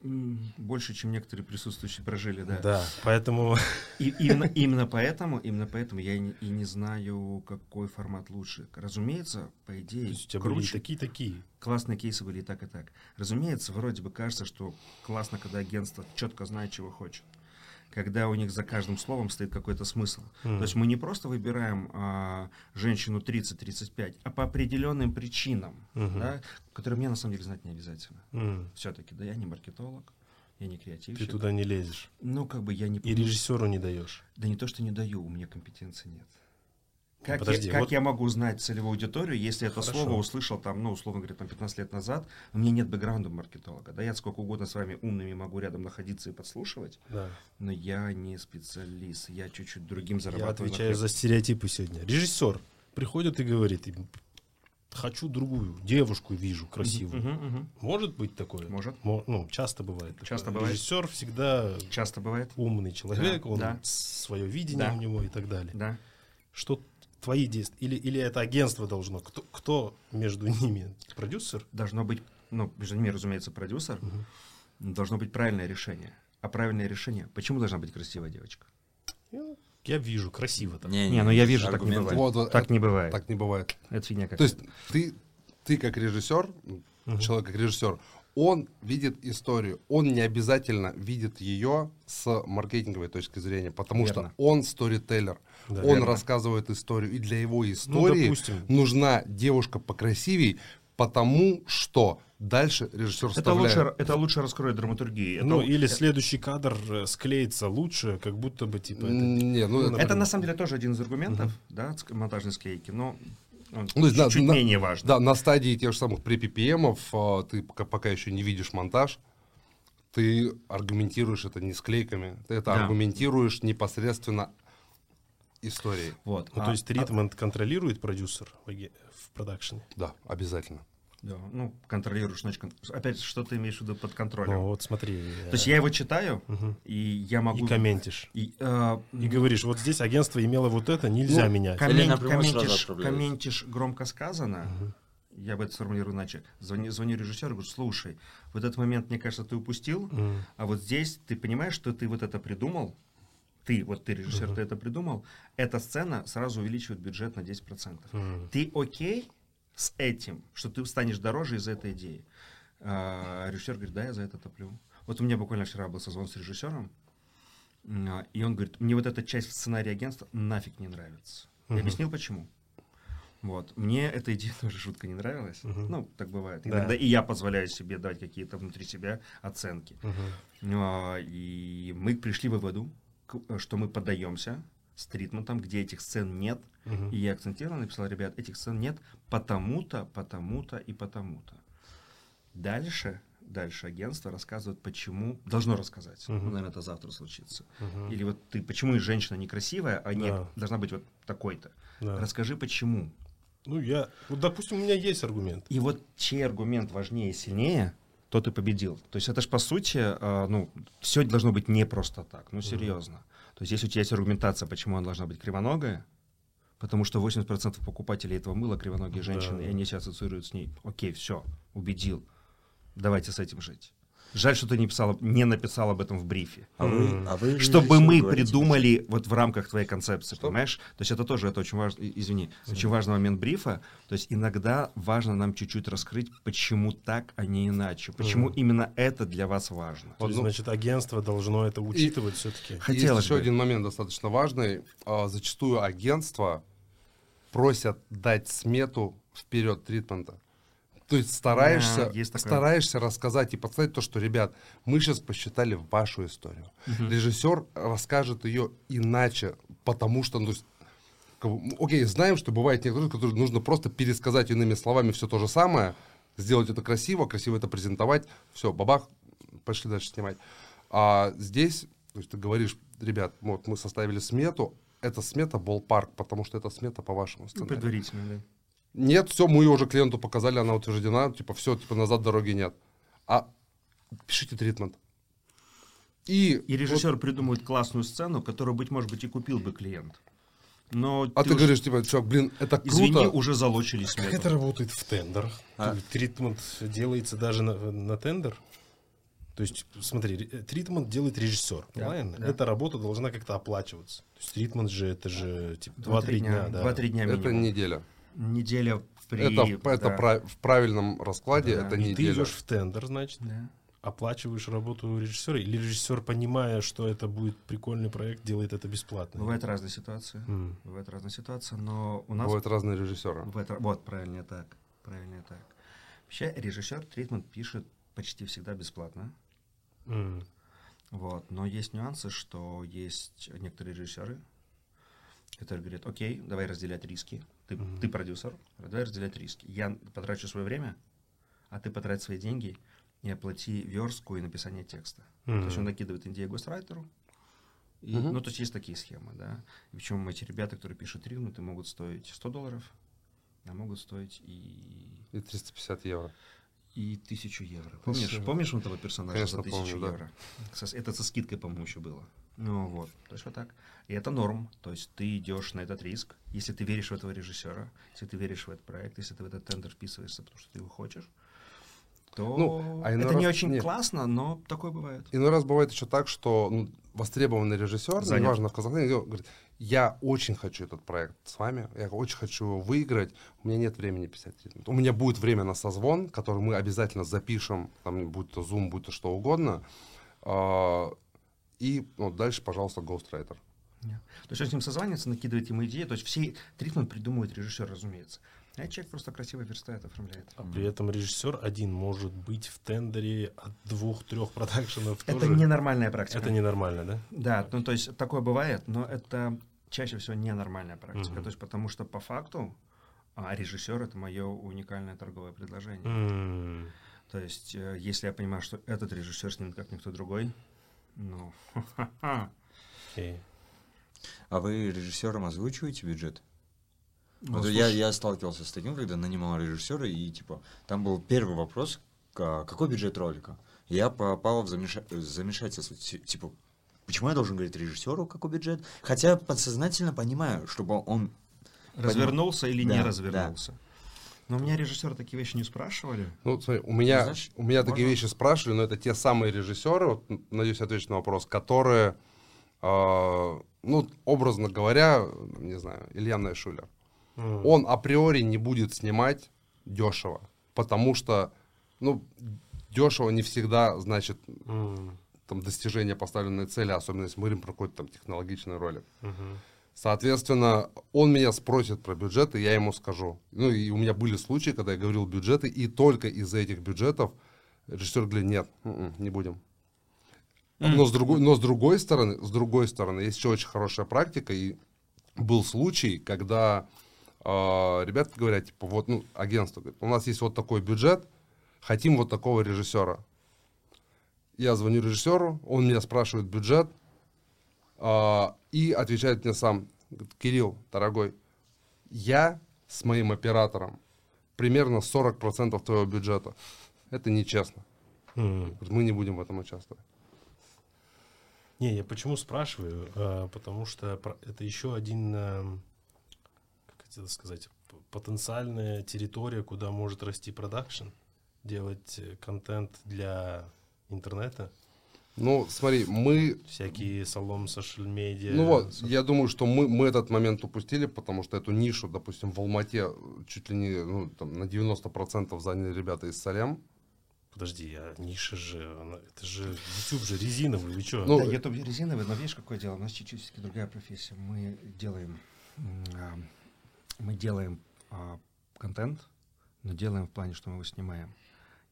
Больше, чем некоторые присутствующие прожили, да. Да, поэтому... И именно, именно поэтому, именно поэтому я и не, и не знаю, какой формат лучше. Разумеется, по То идее, есть у тебя были круче. такие-такие. Классные кейсы были и так, и так. Разумеется, вроде бы кажется, что классно, когда агентство четко знает, чего хочет. Когда у них за каждым словом стоит какой-то смысл. М. То есть мы не просто выбираем а, женщину 30-35, а по определенным причинам, Мгм. да, которые мне на самом деле знать не обязательно. М. Все-таки, да, я не маркетолог, я не Ты креативщик. туда не лезешь. Ну, как бы я не... И режиссеру не даешь. Да не то, что не даю, у меня компетенции нет. Как, подожди, я, как вот- я могу знать целевую аудиторию, если это Хорошо. слово услышал там, ну, условно говоря, там 15 лет назад, у меня нет бэкграунда маркетолога. Да, я сколько угодно с вами умными могу рядом находиться и подслушивать, Да. но я не специалист, я чуть-чуть другим Я зарабатываю. на отвечаю хлеб. за стереотипы сегодня. Режиссер приходит и говорит, хочу другую девушку вижу красивую. Мгм, мгм. Может быть такое? Может. Мо- ну, часто бывает. такое. Часто бывает. Режиссер всегда Часто бывает. умный человек, Да, он да. свое видение Да. у него и так далее. Да. Что твои действия? Или, или это агентство должно? Кто, кто между ними? Продюсер? Должно быть, ну, между ними, разумеется, продюсер, должно быть правильное решение. А правильное решение, почему должна быть красивая девочка? Я вижу, красиво там. Не, ну я вижу, так не бывает. Вот, вот так это- не бывает. Так не бывает. Это фигня То есть ты, ты как режиссер, Мгм. человек как режиссер, он видит историю, он не обязательно видит ее с маркетинговой точки зрения, потому Верно. что он сторителлер, Да. он Верно. рассказывает историю, и для его истории допустим. нужна девушка покрасивей, потому что дальше режиссер Это вставляет. лучше, это лучше раскроет драматургию. Это, Ну, или следующий кадр э, склеится лучше, как будто бы, типа, это Не, ну, это- это на самом деле тоже один из аргументов, да, ск- монтажной склейки, но он Ну, есть, да, чуть на- менее важный. Да, на стадии тех же самых pre-PPM, а, ты пока, пока еще не видишь монтаж, ты аргументируешь это не склейками, ты это Да. аргументируешь непосредственно историей. Вот. Ну, а- то есть ритм контролирует продюсер в в продакшене? Да, обязательно. да, ну, контролируешь, значит, кон- опять, что ты имеешь в виду под контролем? Ну, вот смотри. То есть я его читаю, Мгм. и я могу... И комментишь. И, э, И говоришь, вот здесь агентство имело вот это, нельзя ну, менять. коммен- комментишь, комментишь громко сказано, я бы это сформулирую иначе. Звони, звоню режиссеру, говорю, слушай, вот этот момент, мне кажется, ты упустил, М. а вот здесь ты понимаешь, что ты вот это придумал, ты, вот ты режиссер, ты это придумал, эта сцена сразу увеличивает бюджет на 10%. М. Ты окей с этим, что ты станешь дороже из-за этой идеи? А, режиссер говорит, да, я за это топлю. Вот у меня буквально вчера был созвон с режиссером, а, и он говорит, мне вот эта часть в сценарии агентства нафиг не нравится. Я Мгм. объяснил, почему. Вот. Мне эта идея тоже жутко не нравилась. Мгм. Ну, так бывает. Да. Иногда и я позволяю себе давать какие-то внутри себя оценки. Мгм. А, И мы пришли к выводу, что мы поддаемся с тритментом, где этих сцен нет. Мгм. И я акцентированно написал, ребят, этих сцен нет потому-то, потому-то и потому-то. Дальше, дальше агентство рассказывает, почему, должно рассказать. Мгм. Ну, наверное, это завтра случится. Мгм. Или вот ты, почему и женщина некрасивая, а не Да. должна быть вот такой-то. Да. Расскажи, почему. Ну, я... Вот, допустим, у меня есть аргумент. И вот чей аргумент важнее и сильнее, тот и победил. То есть это же по сути, а, ну, все должно быть не просто так, ну серьезно. То есть если у тебя есть аргументация, почему она должна быть кривоногая, потому что 80% покупателей этого мыла кривоногие Да. женщины, и они себя ассоциируют с ней. Окей, все, убедил. Давайте с этим жить. Жаль, что ты не, писал, не написал об этом в брифе. А вы, а вы Чтобы мы говорите, придумали вот в рамках твоей концепции, понимаешь? То есть это тоже это очень важно, извини, очень важный момент брифа. То есть иногда важно нам чуть-чуть раскрыть, почему так, а не иначе. Почему именно это для вас важно. То есть, значит, агентство должно это учитывать все-таки. Хотелось Есть еще бы. один момент достаточно важный. А, Зачастую агентства просят дать смету вперед тритмента. То есть стараешься, Да, есть такое. стараешься рассказать и подставить то, что, ребят, мы сейчас посчитали вашу историю. Режиссер расскажет ее иначе, потому что, ну, то есть, окей, знаем, что бывает некоторые, которые нужно просто пересказать иными словами все то же самое, сделать это красиво, красиво это презентовать, все, бабах, пошли дальше снимать. А здесь, то есть ты говоришь, ребят, вот мы составили смету, эта смета ballpark, потому что это смета по вашему Ну, сценарию. предварительно, да. Нет, все, мы ее уже клиенту показали, она утверждена, типа, все, типа, назад дороги нет. А пишите тритмент. И, И режиссер придумывает классную сцену, которую, быть может быть, и купил бы клиент. Но вот- а ты, уж- говоришь, типа, чувак, блин, это круто. извини, уже залочили Как это работает в тендерах? А. Тритмент делается даже на, на тендер? То есть, смотри, тритмент делает режиссер, правильно? да. Эта работа должна как-то оплачиваться. То есть тритмент же это же типа 2-3 Два-три дня, да. Два-три дня это минимум. неделя. Неделя при... это это да. пра- в правильном раскладе, Да. это И ты неделя. идешь в тендер, значит, Да. оплачиваешь работу режиссера, или режиссер, понимая, что это будет прикольный проект, делает это бесплатно. Бывают разные ситуации. М. Бывают разные ситуации, но у нас... Бывают разные режиссеры. бывает Вот, правильно так. Правильно так. Вообще, режиссер тритмент пишет почти всегда бесплатно. М. Вот. Но есть нюансы, что есть некоторые режиссеры, которые говорят, окей, давай разделять риски. Ты, Мгм. ты продюсер, давай разделять риски. Я потрачу свое время, а ты потрать свои деньги и оплати верстку и написание текста. То есть он накидывает идею госрайтеру. И, Мгм. Ну, то есть есть такие схемы, да. И причем эти ребята, которые пишут тригнуты, могут стоить 100 долларов, а могут стоить и, И 350 евро. И 1000 евро. Помнишь, Спасибо. помнишь он этого персонажа Конечно, за 1000 помню, да. евро? Со- это со скидкой, по-моему, еще было. Ну вот, то есть вот так. И это норм, то есть ты идешь на этот риск, если ты веришь в этого режиссера, если ты веришь в этот проект, если ты в этот тендер вписываешься, потому что ты его хочешь, то Ну, а это не раз- очень нет. классно, но такое бывает. Иной раз бывает еще так, что ну, востребованный режиссер, Занят. неважно в Казахстане, говорит, я очень хочу этот проект с вами, я очень хочу его выиграть, у меня нет времени писать тритмент. У меня будет время на созвон, который мы обязательно запишем, там, будь то Zoom, будь то что угодно, а, и ну, дальше, пожалуйста, Ghostwriter. Нет. То есть он с ним созванивается, накидывает ему идеи, то есть все тритмент придумывает режиссер, разумеется. А человек просто красиво верстает, оформляет. А при этом режиссер один может быть в тендере от двух-трех продакшенов Это тоже. ненормальная практика. Это ненормально, да? Да, ну то есть такое бывает, но это чаще всего ненормальная практика. Мгм. То есть потому что по факту а режиссер это мое уникальное торговое предложение. М. То есть э, если я понимаю, что этот режиссер снимет как никто другой, ну, Окей. А вы режиссерам озвучиваете бюджет? Ну, Вот я, я сталкивался с таким, когда нанимал режиссера, и типа там был первый вопрос, ка- какой бюджет ролика? И я попал в замеша- замешательство. Ти- Типа, почему я должен говорить режиссеру, какой бюджет? Хотя подсознательно понимаю, чтобы он... развернулся или не Да, развернулся. Но у меня режиссеры такие вещи не спрашивали. Ну, смотри, у меня, знаешь, у меня такие можно- вещи спрашивали, но это те самые режиссеры, вот, надеюсь, отвечу на вопрос, которые, а, ну, образно говоря, не знаю, Илья Найшулер, М. он априори не будет снимать дешево, потому что, ну, дешево не всегда значит М. там достижение поставленной цели, особенно если мы говорим про какой-то там технологичный ролик. Мгм. Соответственно, он меня спросит про бюджеты, я ему скажу. Ну, и у меня были случаи, когда я говорил бюджеты, и только из-за этих бюджетов режиссер говорит, нет, м-м, не будем. Но с, другой, но с другой стороны, с другой стороны, есть еще очень хорошая практика, и был случай, когда э, ребята говорят, типа, вот, ну, агентство говорит, у нас есть вот такой бюджет, хотим вот такого режиссера. Я звоню режиссеру, он меня спрашивает бюджет, а, и отвечает мне сам, говорит, Кирилл, дорогой, я с моим оператором примерно 40% твоего бюджета. Это нечестно. Говорит, Мы не будем в этом участвовать. Не, я почему спрашиваю? А, потому что это еще один, это сказать, потенциальная территория, куда может расти продакшн, делать э, контент для интернета? Ну, смотри, мы... Всякие салон, social медиа. Ну вот, я думаю, что мы, мы этот момент упустили, потому что эту нишу, допустим, в Алмате чуть ли не ну, там, на 90% заняли ребята из Салем. Подожди, а ниша же, это же YouTube же резиновый, вы что? Ну, Да, YouTube резиновый, но видишь, какое дело? У нас чуть-чуть другая профессия. Мы делаем, а, мы делаем а, контент, но делаем в плане, что мы его снимаем,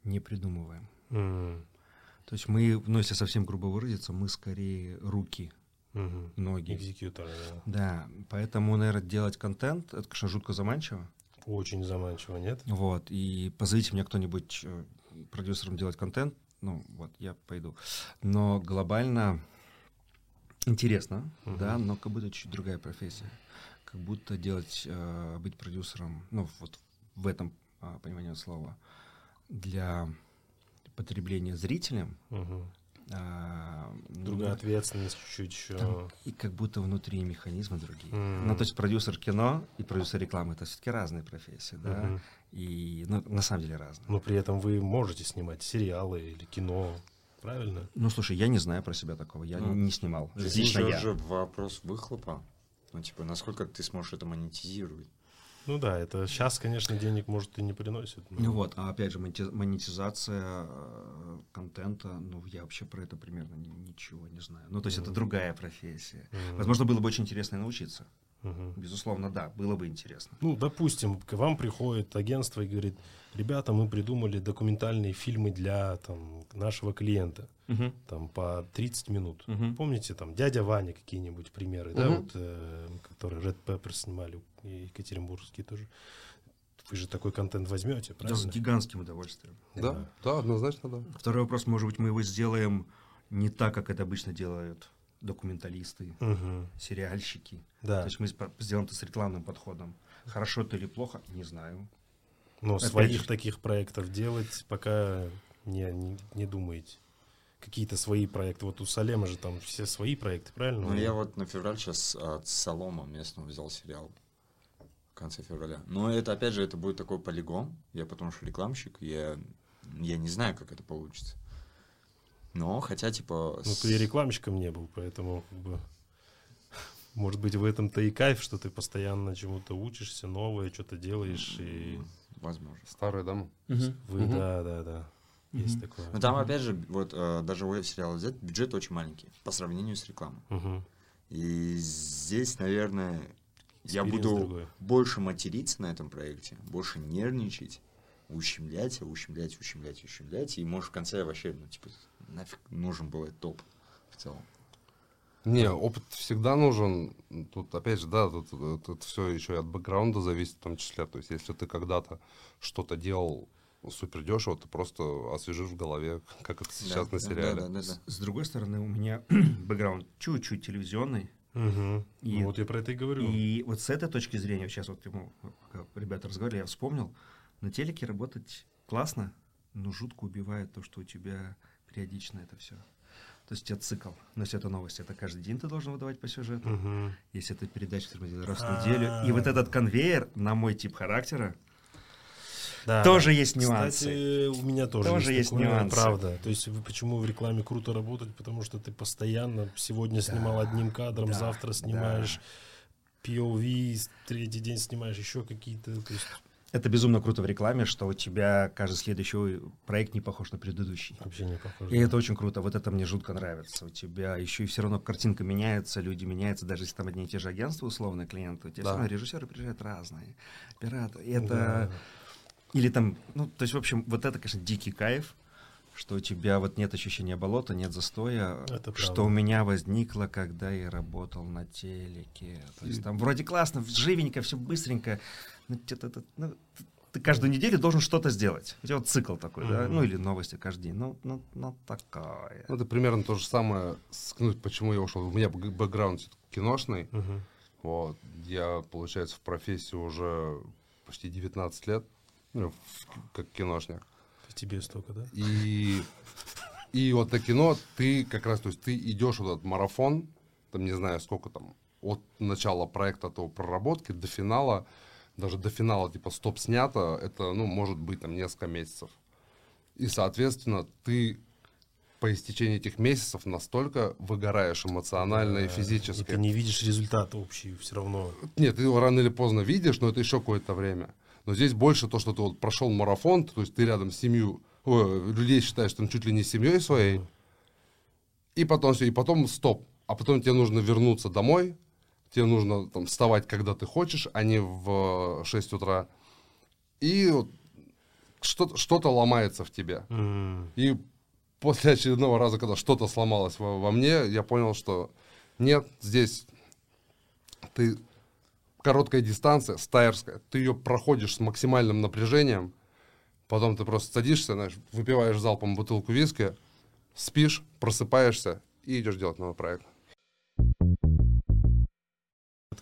не придумываем. То есть мы, ну если совсем грубо выразиться, мы скорее руки, ноги. Экзекьютор, да. Да, поэтому, наверное, делать контент, это, конечно, жутко заманчиво. Очень заманчиво, нет? Вот, и позовите меня кто-нибудь э, продюсером делать контент, ну, вот, я пойду. Но глобально интересно, Мгм. да, но как будто чуть другая профессия. Как будто делать, э, быть продюсером, ну, вот в этом а, понимании слова, для потребления зрителям, Мгм. а, Другая ну, ответственность чуть-чуть еще. там и как будто внутри механизмы другие. М. Ну, то есть продюсер кино и продюсер рекламы это все-таки разные профессии, да. Мгм. И ну, на самом деле разные. Но при этом вы можете снимать сериалы или кино, правильно? Ну, слушай, я не знаю про себя такого, я Ну, не снимал. Здесь Лично я. уже вопрос выхлопа. Ну, типа, насколько ты сможешь это монетизировать? Ну да, это сейчас, конечно, денег, может, и не приносит. но- Ну вот, а опять же, монети- монетизация э, контента, ну, я вообще про это примерно ни- ничего не знаю. Ну, то есть это Мгм. другая профессия. Мгм. Возможно, было бы очень интересно и научиться. Мгм. Безусловно, да, было бы интересно. Ну, допустим, к вам приходит агентство и говорит, ребята, мы придумали документальные фильмы для там, нашего клиента, там по 30 минут. Мгм. Помните, там, дядя Ваня какие-нибудь примеры, да, Мгм. вот, э, которые Red Pepper снимали, и екатеринбургские тоже. Вы же такой контент возьмете, Да, с правильно? гигантским удовольствием. Да, да, однозначно, да. Второй вопрос, может быть, мы его сделаем не так, как это обычно делают документалисты, Мгм. сериальщики. Да, То есть мы сделаем это с рекламным подходом. Хорошо это или плохо, не знаю. но опять своих же- таких проектов делать пока не, не, не думаете. Какие-то свои проекты. Вот у Салема же там все свои проекты, правильно? Ну, я вот на февраль сейчас от Солома местного взял сериал. В конце февраля. Но это, опять же, это будет такой полигон. Я потому что рекламщик, я, я не знаю, как это получится. Но, хотя, типа... Ну, ты рекламщиком не был, поэтому как бы, может быть в этом-то и кайф, что ты постоянно чему-то учишься, новое, что-то делаешь, и Возможно. Старая дама. вы, Мгм. да, да, да, есть такое. Но там, опять же, вот э, даже у сериала взять, бюджет очень маленький по сравнению с рекламой. Мгм. И здесь, наверное, я Experience буду другой. больше материться на этом проекте, больше нервничать, ущемлять, ущемлять, ущемлять, ущемлять. И, может, в конце вообще, ну, типа, нафиг нужен был этот топ в целом. Не, опыт всегда нужен. Тут, опять же, да, тут, все еще и от бэкграунда зависит в том числе. То есть, если ты когда-то что-то делал супер дешево, ты просто освежишь в голове, как это сейчас Да, на сериале. Да, да, да, С, да. с другой стороны, у меня бэкграунд чуть-чуть телевизионный. Мгм. И- Ну, вот я про это и говорю. И вот с этой точки зрения, сейчас вот ему, пока ребята разговаривали, я вспомнил, на телеке работать классно, но жутко убивает то, что у тебя периодично это все. То есть у тебя цикл. Но если это новости, это каждый день ты должен выдавать по сюжету. Мгм. Если это передача например, раз в А. неделю. И вот этот конвейер на мой тип характера, Да. Тоже есть нюансы. Кстати, у меня тоже, Тоже есть такое, нюансы. Правда. То есть вы- почему в рекламе круто работать? Потому что ты постоянно сегодня снимал одним кадром, да, завтра снимаешь POV, третий день снимаешь еще какие-то. То есть это безумно круто в рекламе, что у тебя каждый следующий проект не похож на предыдущий. вообще не похоже. И это очень круто, вот это мне жутко нравится. У тебя еще и все равно картинка меняется, люди меняются, даже если там одни и те же агентства, условно, клиенты, у тебя Да. все равно режиссеры приезжают разные, операторы. И это... Да. Или там, ну, то есть, в общем, вот это, конечно, дикий кайф, что у тебя вот нет ощущения болота, нет застоя, Это что правда. у меня возникло, когда я работал на телеке. То есть там вроде классно, живенько, все быстренько, что-то, это, ну, ты- ты каждую неделю должен что-то сделать. У тебя вот цикл такой, да, Мгм. ну или новости каждый день, ну, ну, ну такое. Ну, это примерно то же самое, ну, почему я ушел. У меня бэк- бэкграунд киношный. Мгм. Вот. Я, получается, в профессии уже почти 19 лет, ну, как киношник. Тебе столько, да? И, и вот на кино ты как раз, то есть ты идешь вот этот марафон, там не знаю сколько там, от начала проекта, то проработки до финала, даже до финала типа стоп снято, это, ну, может быть там несколько месяцев. И, соответственно, ты по истечении этих месяцев настолько выгораешь эмоционально и Да, физически. И ты не видишь результат общий все равно. Нет, ты его рано или поздно видишь, но это еще какое-то время. Но здесь больше то, что ты вот прошел марафон, то есть ты рядом с семью, ой, людей считаешь там чуть ли не семьей своей, и потом все, и потом стоп. А потом тебе нужно вернуться домой, тебе нужно там вставать, когда ты хочешь, а не в 6 утра. И что-то, что-то ломается в тебе. М, И после очередного раза, когда что-то сломалось во, во мне, я понял, что нет, здесь ты короткая дистанция, стайерская, ты ее проходишь с максимальным напряжением, потом ты просто садишься, знаешь, выпиваешь залпом бутылку виски, спишь, просыпаешься и идешь делать новый проект.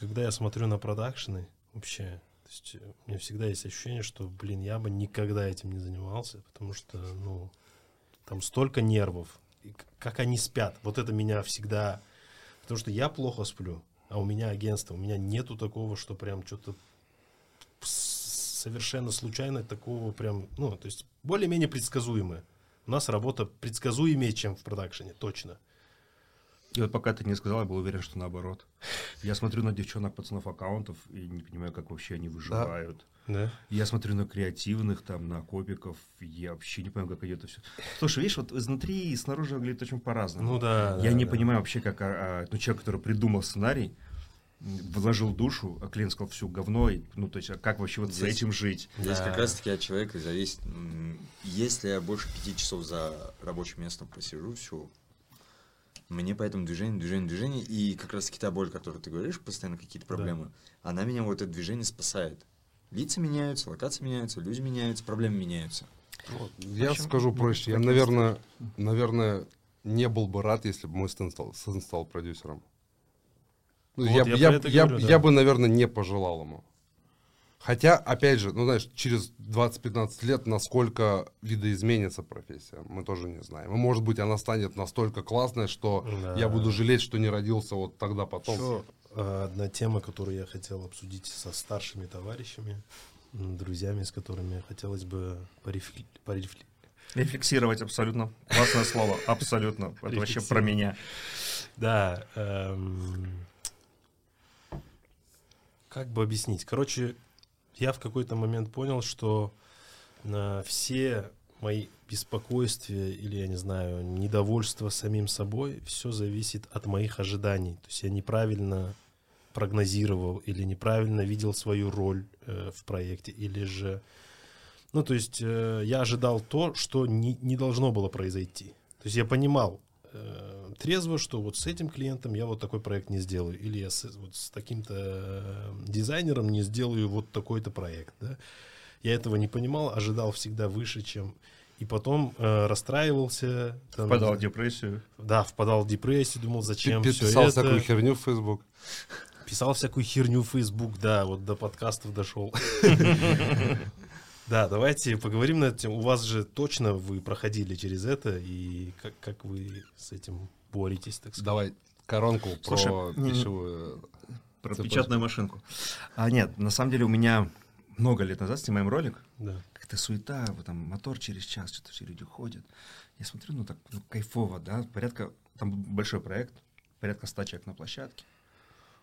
Когда я смотрю на продакшены, вообще, то есть э, у меня всегда есть ощущение, что, блин, я бы никогда этим не занимался, потому что, ну, там столько нервов, и как они спят, вот это меня всегда, потому что я плохо сплю, а у меня агентство, у меня нету такого, что прям что-то совершенно случайно такого прям, ну, то есть более-менее предсказуемое. У нас работа предсказуемее, чем в продакшене, точно. И вот пока ты не сказал, я был уверен, что наоборот. Я смотрю на девчонок, пацанов аккаунтов и не понимаю, как вообще они выживают. Да? Я смотрю на креативных, там, на копиков, я вообще не понимаю, как идет это все. Слушай, видишь, вот изнутри и снаружи выглядит очень по-разному. Ну да. Я да, не да. понимаю вообще, как а, а, ну, человек, который придумал сценарий, вложил душу, а клиент сказал, все, говно, и, ну, то есть, а как вообще вот с Здесь- этим жить? Здесь Да. как раз-таки от человека зависит. Если я больше пяти часов за рабочим местом посижу, все. Мне поэтому движение, движение, движение. И как раз-таки та боль, которую ты говоришь, постоянно какие-то проблемы, она меня вот это движение спасает. Лица меняются, локации меняются, люди меняются, проблемы меняются. Я общем, скажу проще, я, наверное, наверное, не был бы рад, если бы мой сын стал, сын стал продюсером. Ну, Вот, я, я я, это я- говорю, да. я бы, наверное, не пожелал ему. Хотя, опять же, ну, знаешь, через 20-15 лет, насколько видоизменится профессия, мы тоже не знаем. И, может быть, она станет настолько классной, что Да. я буду жалеть, что не родился вот тогда потом. Еще э, одна тема, которую я хотел обсудить со старшими товарищами, друзьями, с которыми хотелось бы порефли- порефли- Рефлексировать абсолютно. Классное слово. Абсолютно. Это вообще про меня. Да. эм, Как бы объяснить? Короче, я в какой-то момент понял, что на все мои беспокойствия или, я не знаю, недовольство самим собой, все зависит от моих ожиданий. То есть я неправильно прогнозировал или неправильно видел свою роль э, в проекте, или же... Ну, то есть э, я ожидал то, что не, не должно было произойти. То есть я понимал трезво, что вот с этим клиентом я вот такой проект не сделаю, или я с, вот с таким-то э, дизайнером не сделаю вот такой-то проект. Да? Я этого не понимал, ожидал всегда выше, чем... И потом э, расстраивался. там, Впадал в депрессию. Да, впадал в депрессию, думал, зачем Пи- все Писал это. всякую херню в Facebook. Писал всякую херню в Facebook, да, вот до подкастов дошел. Да, давайте поговорим на эту тему. У вас же точно вы проходили через это, и как, как вы с этим боретесь, так сказать? Давай коронку Слушай, про пищевую. Про Цепочку. печатную машинку. А нет, на самом деле у меня много лет назад снимаем ролик. Да. Как-то суета, вот там мотор через час, что-то все люди ходят. Я смотрю, ну так ну, кайфово, да, порядка, там большой проект, порядка 100 человек на площадке.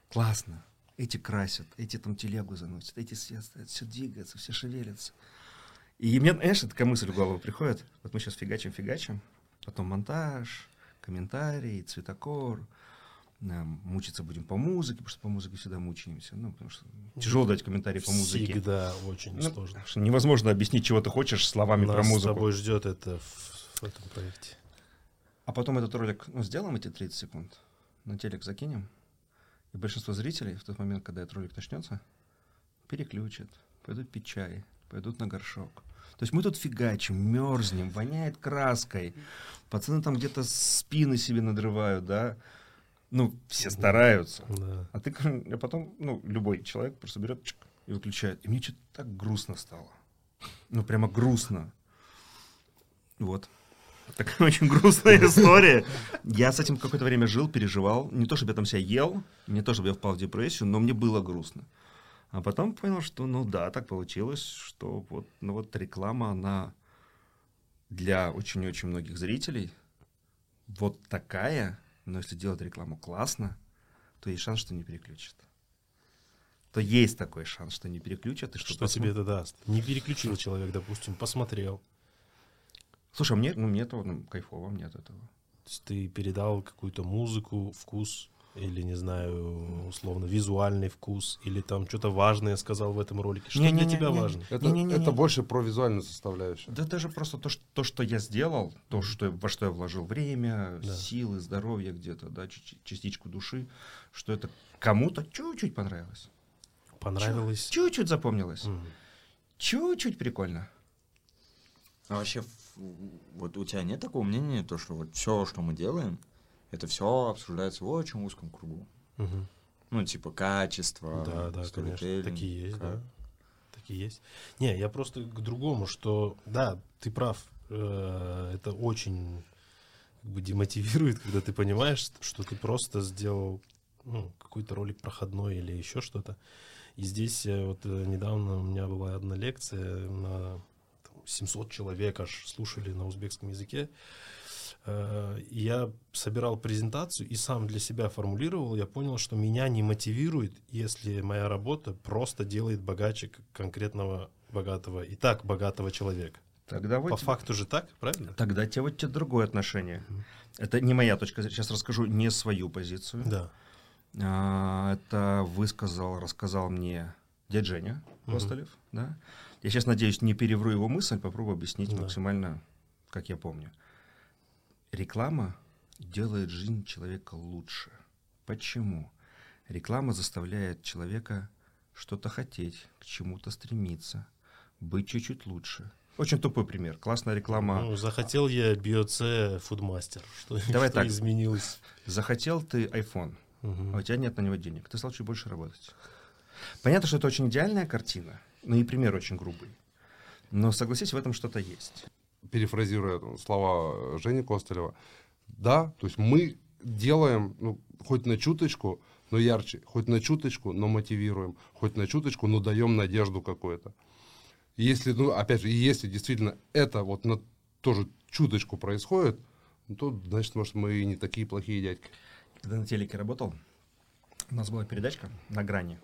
Классно. Эти красят, эти там телегу заносят, эти все, все двигаются, все шевелятся. И мне, знаешь, такая мысль в голову приходит. Вот мы сейчас фигачим-фигачим, потом монтаж, комментарии, цветокор, мучиться будем по музыке, потому что по музыке всегда мучаемся. Ну, потому что тяжело дать комментарии по музыке. Всегда очень Ну, сложно. что невозможно объяснить, чего ты хочешь словами Нас про с музыку. тобой ждет это в, в этом проекте. А потом этот ролик, ну, сделаем эти 30 секунд, на телек закинем, и большинство зрителей в тот момент, когда этот ролик начнется, переключат, пойдут пить чай, пойдут на горшок. То есть мы тут фигачим, мерзнем, воняет краской, пацаны там где-то спины себе надрывают, да, ну, все стараются. Да. А ты, а потом, ну, любой человек просто берет чик, и выключает. И мне что-то так грустно стало. Ну, прямо грустно. Вот. Такая очень грустная история. Я с этим какое-то время жил, переживал. Не то, чтобы я там себя ел, не то, чтобы я впал в депрессию, но мне было грустно. А потом понял, что, ну да, так получилось, что вот, ну вот реклама, она для очень-очень многих зрителей вот такая, но если делать рекламу классно, то есть шанс, что не переключат. То есть такой шанс, что не переключат. И что, Что тебе это даст? Не переключил человек, допустим, посмотрел. Слушай, а мне, ну, мне это ну, кайфово, мне от этого. То есть ты передал какую-то музыку, вкус, или, не знаю, условно, визуальный вкус, или там что-то важное сказал в этом ролике. Что для Не-не-не-не. тебя важно? Это, Не-не-не-не. это больше про визуальную составляющую. Да даже просто то, что, то, что я сделал, то, что, во что я вложил время, Да. силы, здоровье где-то, да, частичку души, что это кому-то чуть-чуть понравилось. Понравилось? Чуть-чуть запомнилось. М. Чуть-чуть прикольно. А вообще, вот у тебя нет такого мнения, то, что вот все, что мы делаем, это все обсуждается в очень узком кругу. Мгм. Ну, типа качество, Да, да, конечно. Такие есть, как- да. Такие есть. Не, я просто к другому, что да, ты прав. э, Это очень как бы демотивирует, когда ты понимаешь, что ты просто сделал ну, какой-то ролик проходной или еще что-то. И здесь э, вот э, недавно у меня была одна лекция на там, 700 человек аж слушали на узбекском языке. Э, Я собирал презентацию и сам для себя формулировал. Я понял, что меня не мотивирует, если моя работа просто делает богаче конкретного богатого и так богатого человека. Тогда вот, По факту же так, правильно? тогда тебе вот тебе другое отношение. Это не моя точка. Сейчас расскажу не свою позицию. Да. А, Это высказал, рассказал мне дядя Женя. Костолев. Да? Я сейчас надеюсь, не перевру его мысль, попробую объяснить Да. максимально, как я помню. Реклама делает жизнь человека лучше. Почему? Реклама заставляет человека что-то хотеть, к чему-то стремиться, быть чуть-чуть лучше. Очень тупой пример. Классная реклама. Ну, захотел я биоце фудмастер. Что, Давай что так. изменилось? Захотел ты iPhone, Мгм. а у тебя нет на него денег. Ты стал чуть больше работать. Понятно, что это очень идеальная картина, но и пример очень грубый. Но согласись, в этом что-то есть. Перефразируя слова Жени Костылева, да, то есть мы делаем, ну, хоть на чуточку, но ярче, хоть на чуточку, но мотивируем, хоть на чуточку, но даем надежду какую-то. Если, ну, опять же, если действительно это вот на тоже чуточку происходит, ну, то, значит, может, мы и не такие плохие дядьки. Когда на телеке работал, у нас была передачка на грани.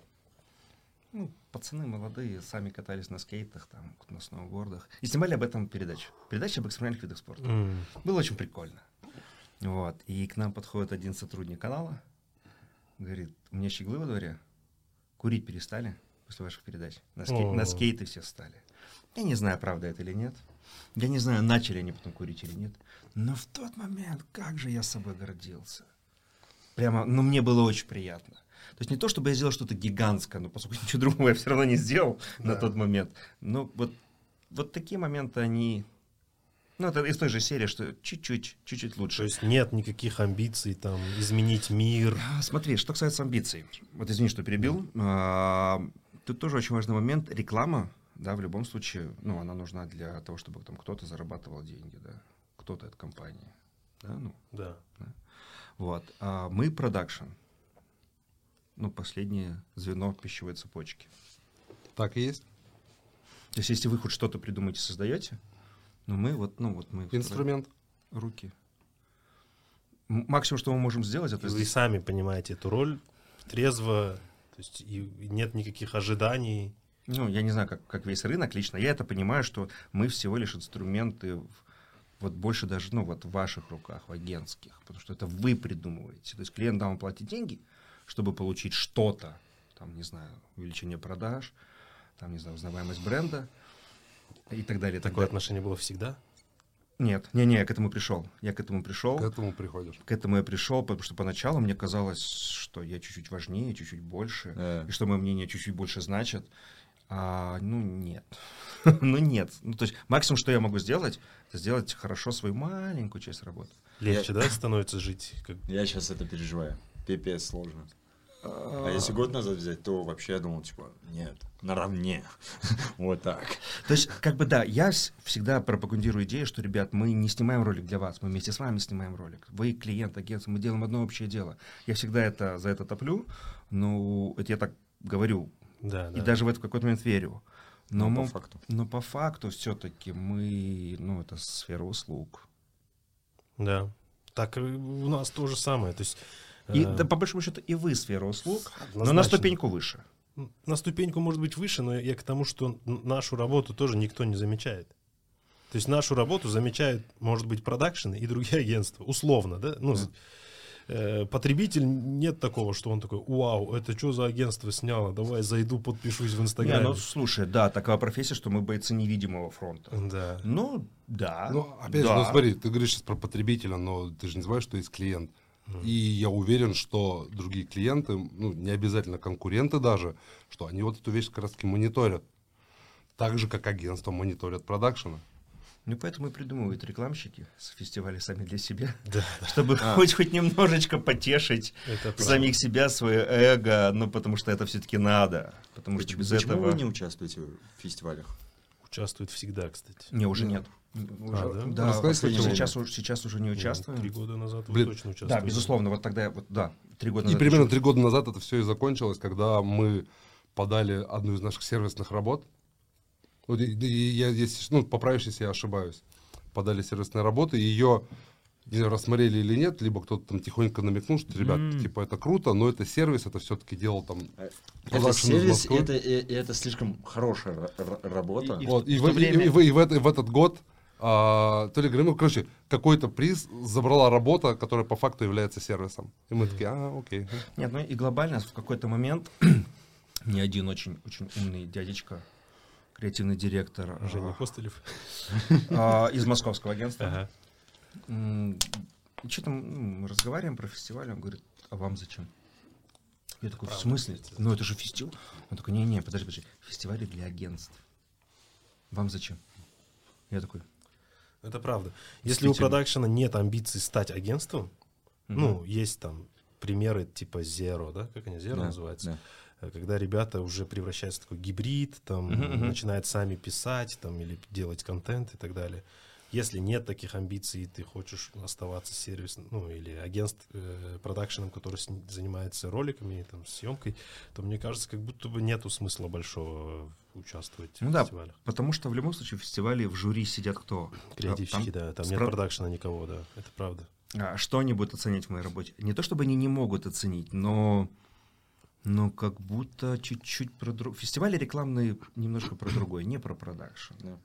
Ну, пацаны молодые, сами катались на скейтах, там, на сноубордах. И снимали об этом передачу. Передача об экстремальных видах спорта. М. Было очень прикольно. Вот. И к нам подходит один сотрудник канала, говорит, у меня щеглы во дворе, курить перестали после ваших передач. На, ске- О. на скейты все стали. Я не знаю, правда это или нет. Я не знаю, начали они потом курить или нет. Но в тот момент, как же я собой гордился. Прямо, ну, мне было очень приятно. То есть не то, чтобы я сделал что-то гигантское, но поскольку ничего другого я все равно не сделал на Да. тот момент. Но вот, вот такие моменты, они... Ну, это из той же серии, что чуть-чуть, чуть-чуть То лучше. есть нет никаких амбиций там изменить мир. А, Смотри, что касается амбиций. Вот извини, что перебил. А, Тут тоже очень важный момент. Реклама, да, в любом случае, ну, она нужна для того, чтобы там кто-то зарабатывал деньги, да. Кто-то от компании. Да, ну, Да. вот. А мы продакшн. Ну, последнее звено пищевой цепочки. Так и есть. То есть, если вы хоть что-то придумаете, создаете, ну, мы вот, ну, вот мы... Инструмент. Руки. Максимум, что мы можем сделать, И это... вы здесь- сами понимаете эту роль трезво, то есть и и нет никаких ожиданий. Ну, я не знаю, как, как весь рынок лично. Я это понимаю, что мы всего лишь инструменты, в- вот больше даже, ну, вот в ваших руках, в агентских, потому что это вы придумываете. То есть клиент вам платит деньги, чтобы получить что-то, там, не знаю, увеличение продаж, там, не знаю, узнаваемость бренда и так далее. и так Такое далее. отношение было всегда. Нет, не, не, я к этому пришел. Я к этому пришел. К этому приходишь. К этому я пришел, потому что поначалу мне казалось, что я чуть-чуть важнее, чуть-чуть больше, Э. и что мое мнение чуть-чуть больше значит. А, ну, нет. ну, нет. Ну, то есть максимум, что я могу сделать, это сделать хорошо свою маленькую часть работы. Легче, да, становится жить? Как... Я сейчас это переживаю. Пипец сложно. А если год назад взять, то вообще я думал, типа, нет, наравне. вот так. То есть, как бы, да, я всегда пропагандирую идею, что, ребят, мы не снимаем ролик для вас, мы вместе с вами снимаем ролик. Вы клиент, агентство, мы делаем одно общее дело. Я всегда это, за это топлю, ну, это я так говорю, Да, и да. даже в это в какой-то момент верю. Но, Но по мы- факту. но по факту все-таки мы, ну, это сфера услуг. Да. Так и у нас то же самое. То есть, И э, да, по большому счету и вы сфера услуг, но на Однозначно. ступеньку выше. на ступеньку может быть выше, но я к тому, что нашу работу тоже никто не замечает. То есть нашу работу замечают, может быть, продакшены и другие агентства, условно, да? Ну, з- э, потребитель нет такого, что он такой, вау, это что за агентство сняло, давай зайду, подпишусь в Не, Инстаграме. ну слушай, да, такая профессия, что мы бойцы невидимого фронта. Да. Ну, да. Ну, опять же, да. ну смотри, ты говоришь сейчас про потребителя, но ты же не забываешь, что есть клиент. И я уверен, что другие клиенты, ну, не обязательно конкуренты даже, что они вот эту вещь как раз таки мониторят. Так же, как агентство мониторят продакшена. Ну, поэтому и придумывают рекламщики с фестиваля сами для себя, Да, чтобы хоть хоть немножечко потешить это правда. самих себя, свое эго, ну, потому что это все-таки надо, потому что Почему, без почему этого... вы не участвуете в фестивалях? Участвует всегда, кстати. Не, уже нет. Уже- А, да? да, Рассказать сейчас, уже- сейчас уже не участвуем. Три года назад вы Блин, точно участвовали. Да, безусловно, вот тогда, я- вот, да, три года И назад примерно еще- три года назад это все и закончилось, когда мы подали одну из наших сервисных работ. Вот, и- и я, если, ну, поправишь, если я ошибаюсь. Подали сервисные работы, и ее не знаю, рассмотрели или нет, либо кто-то там тихонько намекнул, что, ребят, М. типа, это круто, но это сервис, это все-таки делал там... Это продакшн из сервис, это, и- и это слишком хорошая ра- ра- работа. И- Вот, в и, и- время- и и это- в этот год а, то ли говорим, ну, короче, какой-то приз забрала работа, которая по факту является сервисом. И мы такие, а, окей. Нет, ну и глобально в какой-то момент ни один очень, очень умный дядечка, креативный директор Женя а, Костылев. а, из московского агентства, Ага. что там, ну, мы разговариваем про фестиваль, он говорит, а вам зачем? Я такой, в смысле? Ну это же фестиваль. Он такой, не-не, подожди, подожди, фестивали для агентств. Вам зачем? Я такой, Это правда. Если у продакшена нет амбиций стать агентством, Мгм. ну, есть там примеры типа Zero, да, как они, Zero Да, называется, да. Э, когда ребята уже превращаются в такой гибрид, там, мгм. начинают сами писать, там, или делать контент и так далее. Если нет таких амбиций, ты хочешь оставаться сервисом, ну, или агентств, э, продакшеном, который с- занимается роликами, там, съемкой, то, мне кажется, как будто бы нету смысла большого участвовать Ну в да, фестивалях. потому что в любом случае в фестивале в жюри сидят кто? Креативщики, там да, там с нет про- продакшена никого, да, это правда. А что они будут оценить в моей работе? Не то чтобы они не могут оценить, но, но как будто чуть-чуть про друг... Фестивали рекламные немножко про другое, не про продакшн. Да.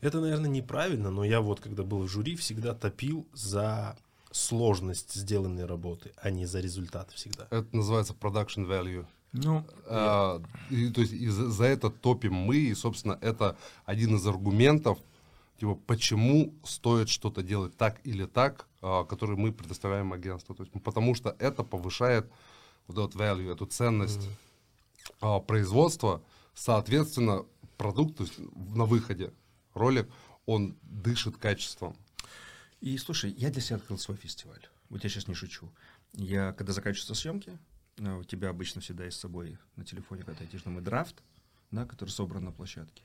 Это, наверное, неправильно, но я вот, когда был в жюри, всегда топил за сложность сделанной работы, а не за результат всегда. Это называется production value. Ну, А, и, то есть и за, за это топим мы, и, собственно, это один из аргументов, типа, почему стоит что-то делать так или так, а, который мы предоставляем агентству. То есть, потому что это повышает вот этот value, эту ценность а, производства, соответственно, продукт то есть, на выходе, ролик, он дышит качеством. и слушай, я для себя открыл свой фестиваль. Вот я сейчас не шучу. Я, когда заканчиваются съемки, у тебя обычно всегда есть с собой на телефоне какой-то айтишный драфт, да, который собран на площадке.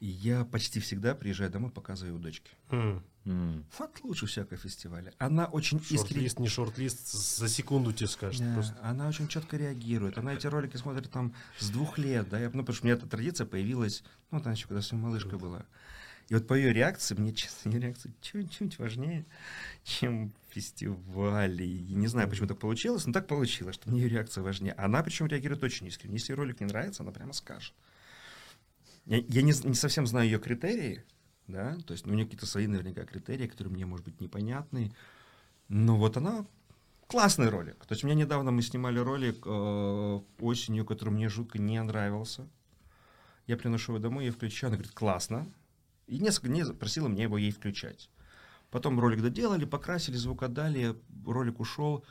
И я почти всегда приезжаю домой, показываю у дочки. М. М. Вот лучше всякого фестиваля. Она очень искренне... Шорт-лист, не шорт-лист, за секунду тебе скажет. Да, просто. Она очень четко реагирует. Она эти ролики смотрит там с двух лет, да, я, ну, потому что у меня эта традиция появилась, ну, там еще когда совсем малышка была. И вот по ее реакции, мне, честно, ее реакция чуть-чуть важнее, чем фестивали. И не знаю, почему так получилось, но так получилось, что мне ее реакция важнее. Она причем реагирует очень искренне. Если ролик не нравится, она прямо скажет. Я, я не, не совсем знаю ее критерии, да, то есть ну, у нее какие-то свои наверняка критерии, которые мне, может быть, непонятны. Но вот она классный ролик. То есть у меня недавно мы снимали ролик э, осенью, который мне жутко не нравился. Я приношу его домой, я включаю, она говорит, классно. И несколько дней просила меня его ей включать. Потом ролик доделали, покрасили, звук отдали, ролик ушел.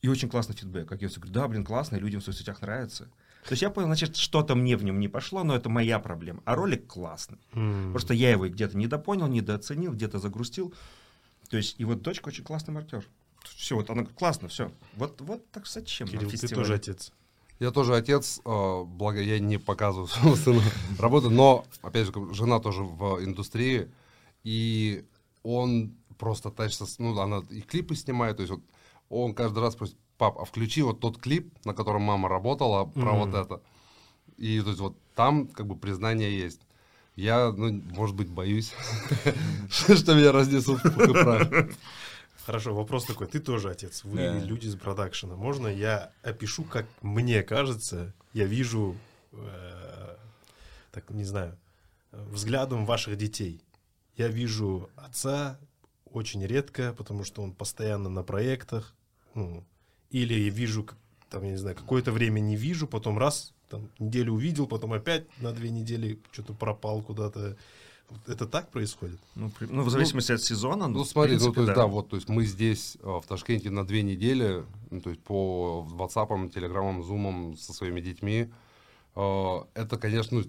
И очень классный фидбэк. Как я все говорю, да, блин, классно, людям в соцсетях нравится. То есть я понял, значит, что-то мне в нем не пошло, но это моя проблема. А ролик классный. М. Просто я его где-то недопонял, недооценил, где-то загрустил. То есть, и вот дочка очень классный маркер. Все, вот она классно, все. Вот, вот так зачем Кирилл, ты тоже отец. Я тоже отец, э, благо я не показываю своему сыну работу, но, опять же, жена тоже в индустрии, и он просто тащится, ну, она и клипы снимает, то есть вот он каждый раз просит, пап, а включи вот тот клип, на котором мама работала, про Мгм. вот это. И то есть вот там как бы признание есть. Я, ну, может быть, боюсь, что меня разнесут в. Хорошо, вопрос такой. Ты тоже отец, вы Да. люди из продакшена. Можно я опишу, как мне кажется, я вижу, э, так не знаю, взглядом ваших детей. Я вижу отца очень редко, потому что он постоянно на проектах. ну, или я вижу, там, я не знаю, какое-то время не вижу, потом раз, там, неделю увидел, потом опять на две недели что-то пропал куда-то. Это так происходит? Ну, при- ну, в зависимости от сезона. Ну в смотри, ну принципе, то есть да, вот, то есть мы здесь э, в Ташкенте на две недели, ну, то есть по WhatsApp, Телеграмам, Зумам со своими детьми. Э, Это, конечно, ну,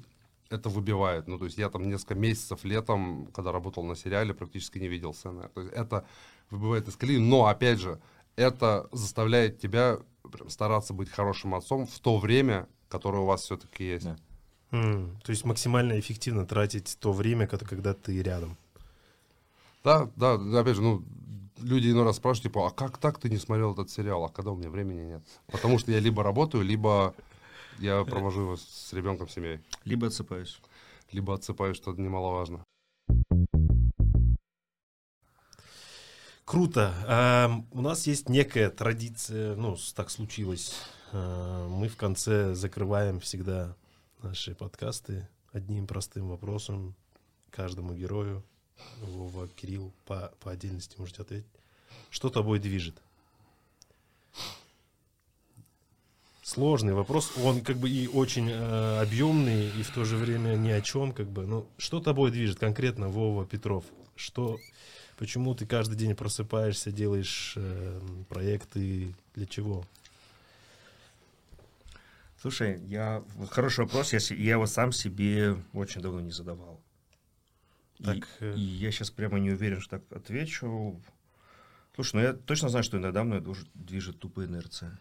это выбивает. Ну, то есть я там несколько месяцев летом, когда работал на сериале, практически не видел сцены. То есть это выбивает из колеи, но, опять же, это заставляет тебя прям стараться быть хорошим отцом в то время, которое у вас все-таки есть. Да. М, То есть максимально эффективно тратить то время, когда, когда ты рядом. Да, да, опять же, ну, люди иной раз спрашивают, типа, а как так ты не смотрел этот сериал? А когда у меня времени нет? Потому что я либо работаю, либо я провожу его с ребенком, семьей. Либо отсыпаюсь. Либо отсыпаюсь, что немаловажно. Круто. Ам, у нас есть некая традиция, ну, так случилось. А, Мы в конце закрываем всегда наши подкасты одним простым вопросом каждому герою. Вова, Кирилл, по, по отдельности можете ответить. Что тобой движет? Сложный вопрос. Он как бы и очень э, объемный, и в то же время ни о чем, как бы. Ну, что тобой движет конкретно, Вова Петров? Что, почему ты каждый день просыпаешься, делаешь э, проекты, для чего? Слушай, я хороший вопрос, я, я его сам себе очень давно не задавал. И- Так, э, и, я сейчас прямо не уверен, что так отвечу. Слушай, ну я точно знаю, что иногда мной движет тупая инерция.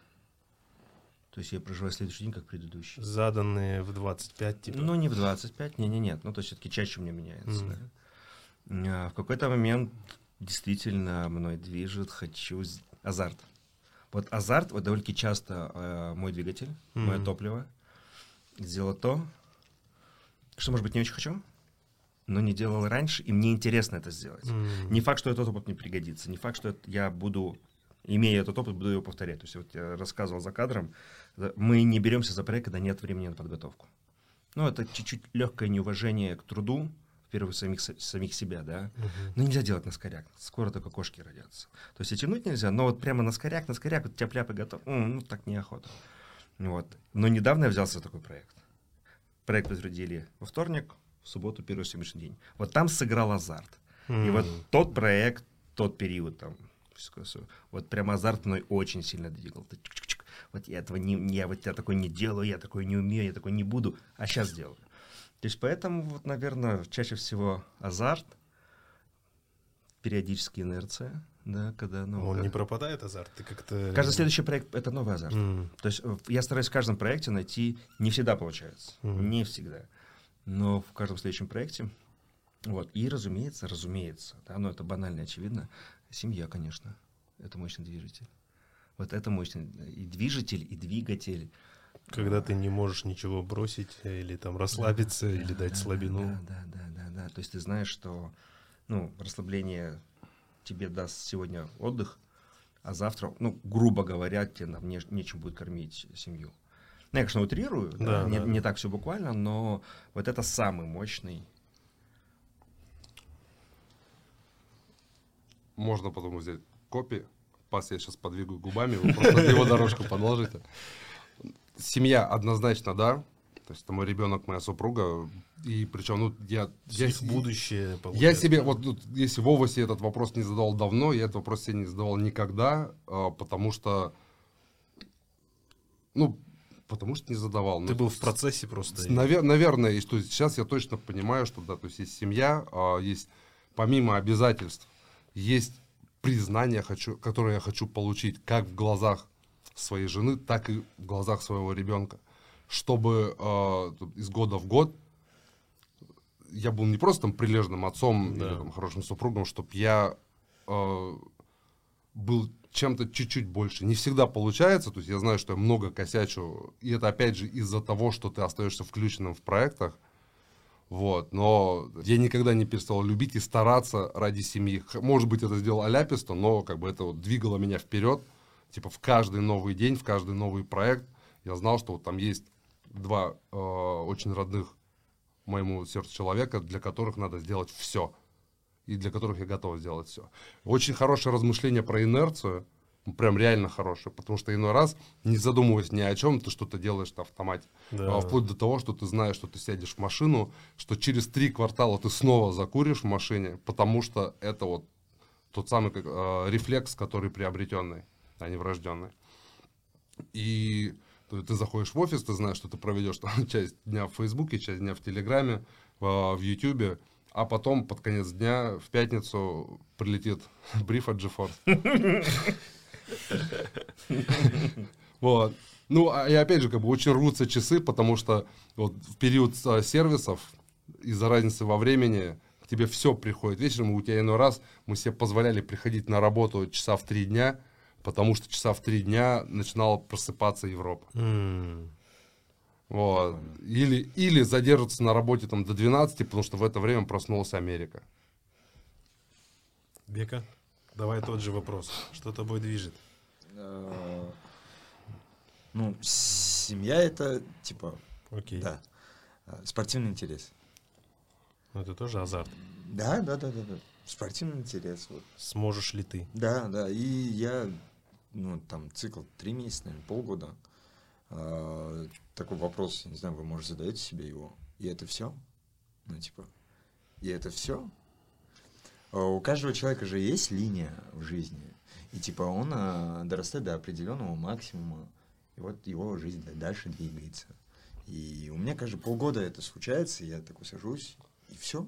То есть я проживаю следующий день, как предыдущий. Заданные в 25, типа. Ну, не в 25, не, не, нет. Ну, то есть все-таки чаще у меня меняется. Мгм. да. А в какой-то момент действительно мной движет, хочу азарт. Вот азарт, вот довольно часто э, мой двигатель, мое Мгм. топливо, сделать то, что, может быть, не очень хочу, но не делал раньше, и мне интересно это сделать. М. Не факт, что этот опыт мне пригодится, не факт, что я буду, имея этот опыт, буду его повторять. То есть вот я рассказывал за кадром, мы не беремся за проект, когда нет времени на подготовку. Ну, это чуть-чуть легкое неуважение к труду, первую самих, самих себя, да. Мгм. Ну, нельзя делать на скоряк. Скоро только кошки родятся. То есть и тянуть нельзя, но вот прямо на скоряк, на скоряк, вот и готов. М, ну, так неохота. Вот. Но недавно я взялся за такой проект. Проект подтвердили во вторник, в субботу, первый сегодняшний день. Вот там сыграл азарт. И М. вот тот проект, тот период там, вот прям азарт мной очень сильно двигал. Вот я этого не, не- я вот я такой не делаю, я такой не умею, я такой не буду, а сейчас делаю. То есть поэтому, вот, наверное, чаще всего азарт, периодически инерция, да, когда, ну, Он как- не пропадает азарт, ты как-то... каждый следующий проект — это новый азарт. М. То есть э, я стараюсь в каждом проекте найти, не всегда получается, Мгм. не всегда, но в каждом следующем проекте, вот, и разумеется, разумеется, да, но это банально очевидно, семья, конечно, это мощный движитель. Вот это мощный и движитель, и двигатель. Когда ты не можешь ничего бросить или там расслабиться, или Да, дать да, слабину. Да, да, да, да, да. То есть ты знаешь, что ну, расслабление тебе даст сегодня отдых, а завтра, ну, грубо говоря, тебе нам не, нечем будет кормить семью. Ну, я, конечно, утрирую, да, Да, не, да. не так все буквально, но вот это самый мощный. Можно потом взять копии. Пас я сейчас подвигаю губами, вы просто его дорожку подложите. Семья однозначно, да. То есть это мой ребенок, моя супруга. И причем, ну, я... я Их будущее Я получается. себе, вот тут, если Вова себе этот вопрос не задавал давно, я этот вопрос себе не задавал никогда, а, потому что, ну, потому что не задавал. Ты Ну, был в процессе просто. Навер- наверное, и что сейчас я точно понимаю, что да, то есть есть семья, а, есть помимо обязательств, есть признание, хочу, которое я хочу получить как в глазах своей жены, так и в глазах своего ребенка, чтобы тут из года в год я был не просто там прилежным отцом Да. или там, хорошим супругом, чтобы я а, был чем-то чуть-чуть больше. Не всегда получается, то есть я знаю, что я много косячу, и это опять же из-за того, что ты остаешься включенным в проектах. Вот, но я никогда не перестал любить и стараться ради семьи. Может быть, это сделал Аляписто, но как бы это вот двигало меня вперед. Типа в каждый новый день, в каждый новый проект я знал, что вот там есть два э, очень родных моему сердцу человека, для которых надо сделать все. И для которых я готов сделать все. Очень хорошее размышление про инерцию. Прям реально хорошее. Потому что иной раз, не задумываясь ни о чем, ты что-то делаешь на автомате. Да. А вплоть до того, что ты знаешь, что ты сядешь в машину, что через три квартала ты снова закуришь в машине, потому что это вот тот самый как, э, рефлекс, который приобретенный, а не врожденный. И ты, заходишь в офис, ты знаешь, что ты проведешь там часть дня в Фейсбуке, часть дня в Телеграме, в, Ютубе, а потом под конец дня в пятницу прилетит бриф от GeForce. Вот. Ну, а- и опять же, как бы очень рвутся часы, потому что вот в период а, сервисов из-за разницы во времени тебе все приходит вечером, у тебя иной раз мы себе позволяли приходить на работу часа в три дня, потому что часа в три дня начинала просыпаться Европа. М. Вот. Или, или задерживаться на работе там до 12, потому что в это время проснулась Америка. Бека, давай тот же вопрос. Что тобой движет? Э, Ну, семья это, типа, Окей. да, э, спортивный интерес. Ну, это тоже азарт. Да, да, да, да, да. Спортивный интерес, вот. Сможешь ли ты? Да, да, и я, ну, там, цикл три месяца, наверное, полгода. А, такой вопрос, я не знаю, вы, может, задаете себе его. И это все? Ну, типа, и это все? У каждого человека же есть линия в жизни. И, типа, он а, дорастает до определенного максимума. И вот его жизнь дальше двигается. И у меня каждые полгода это случается, и я такой сажусь, и все.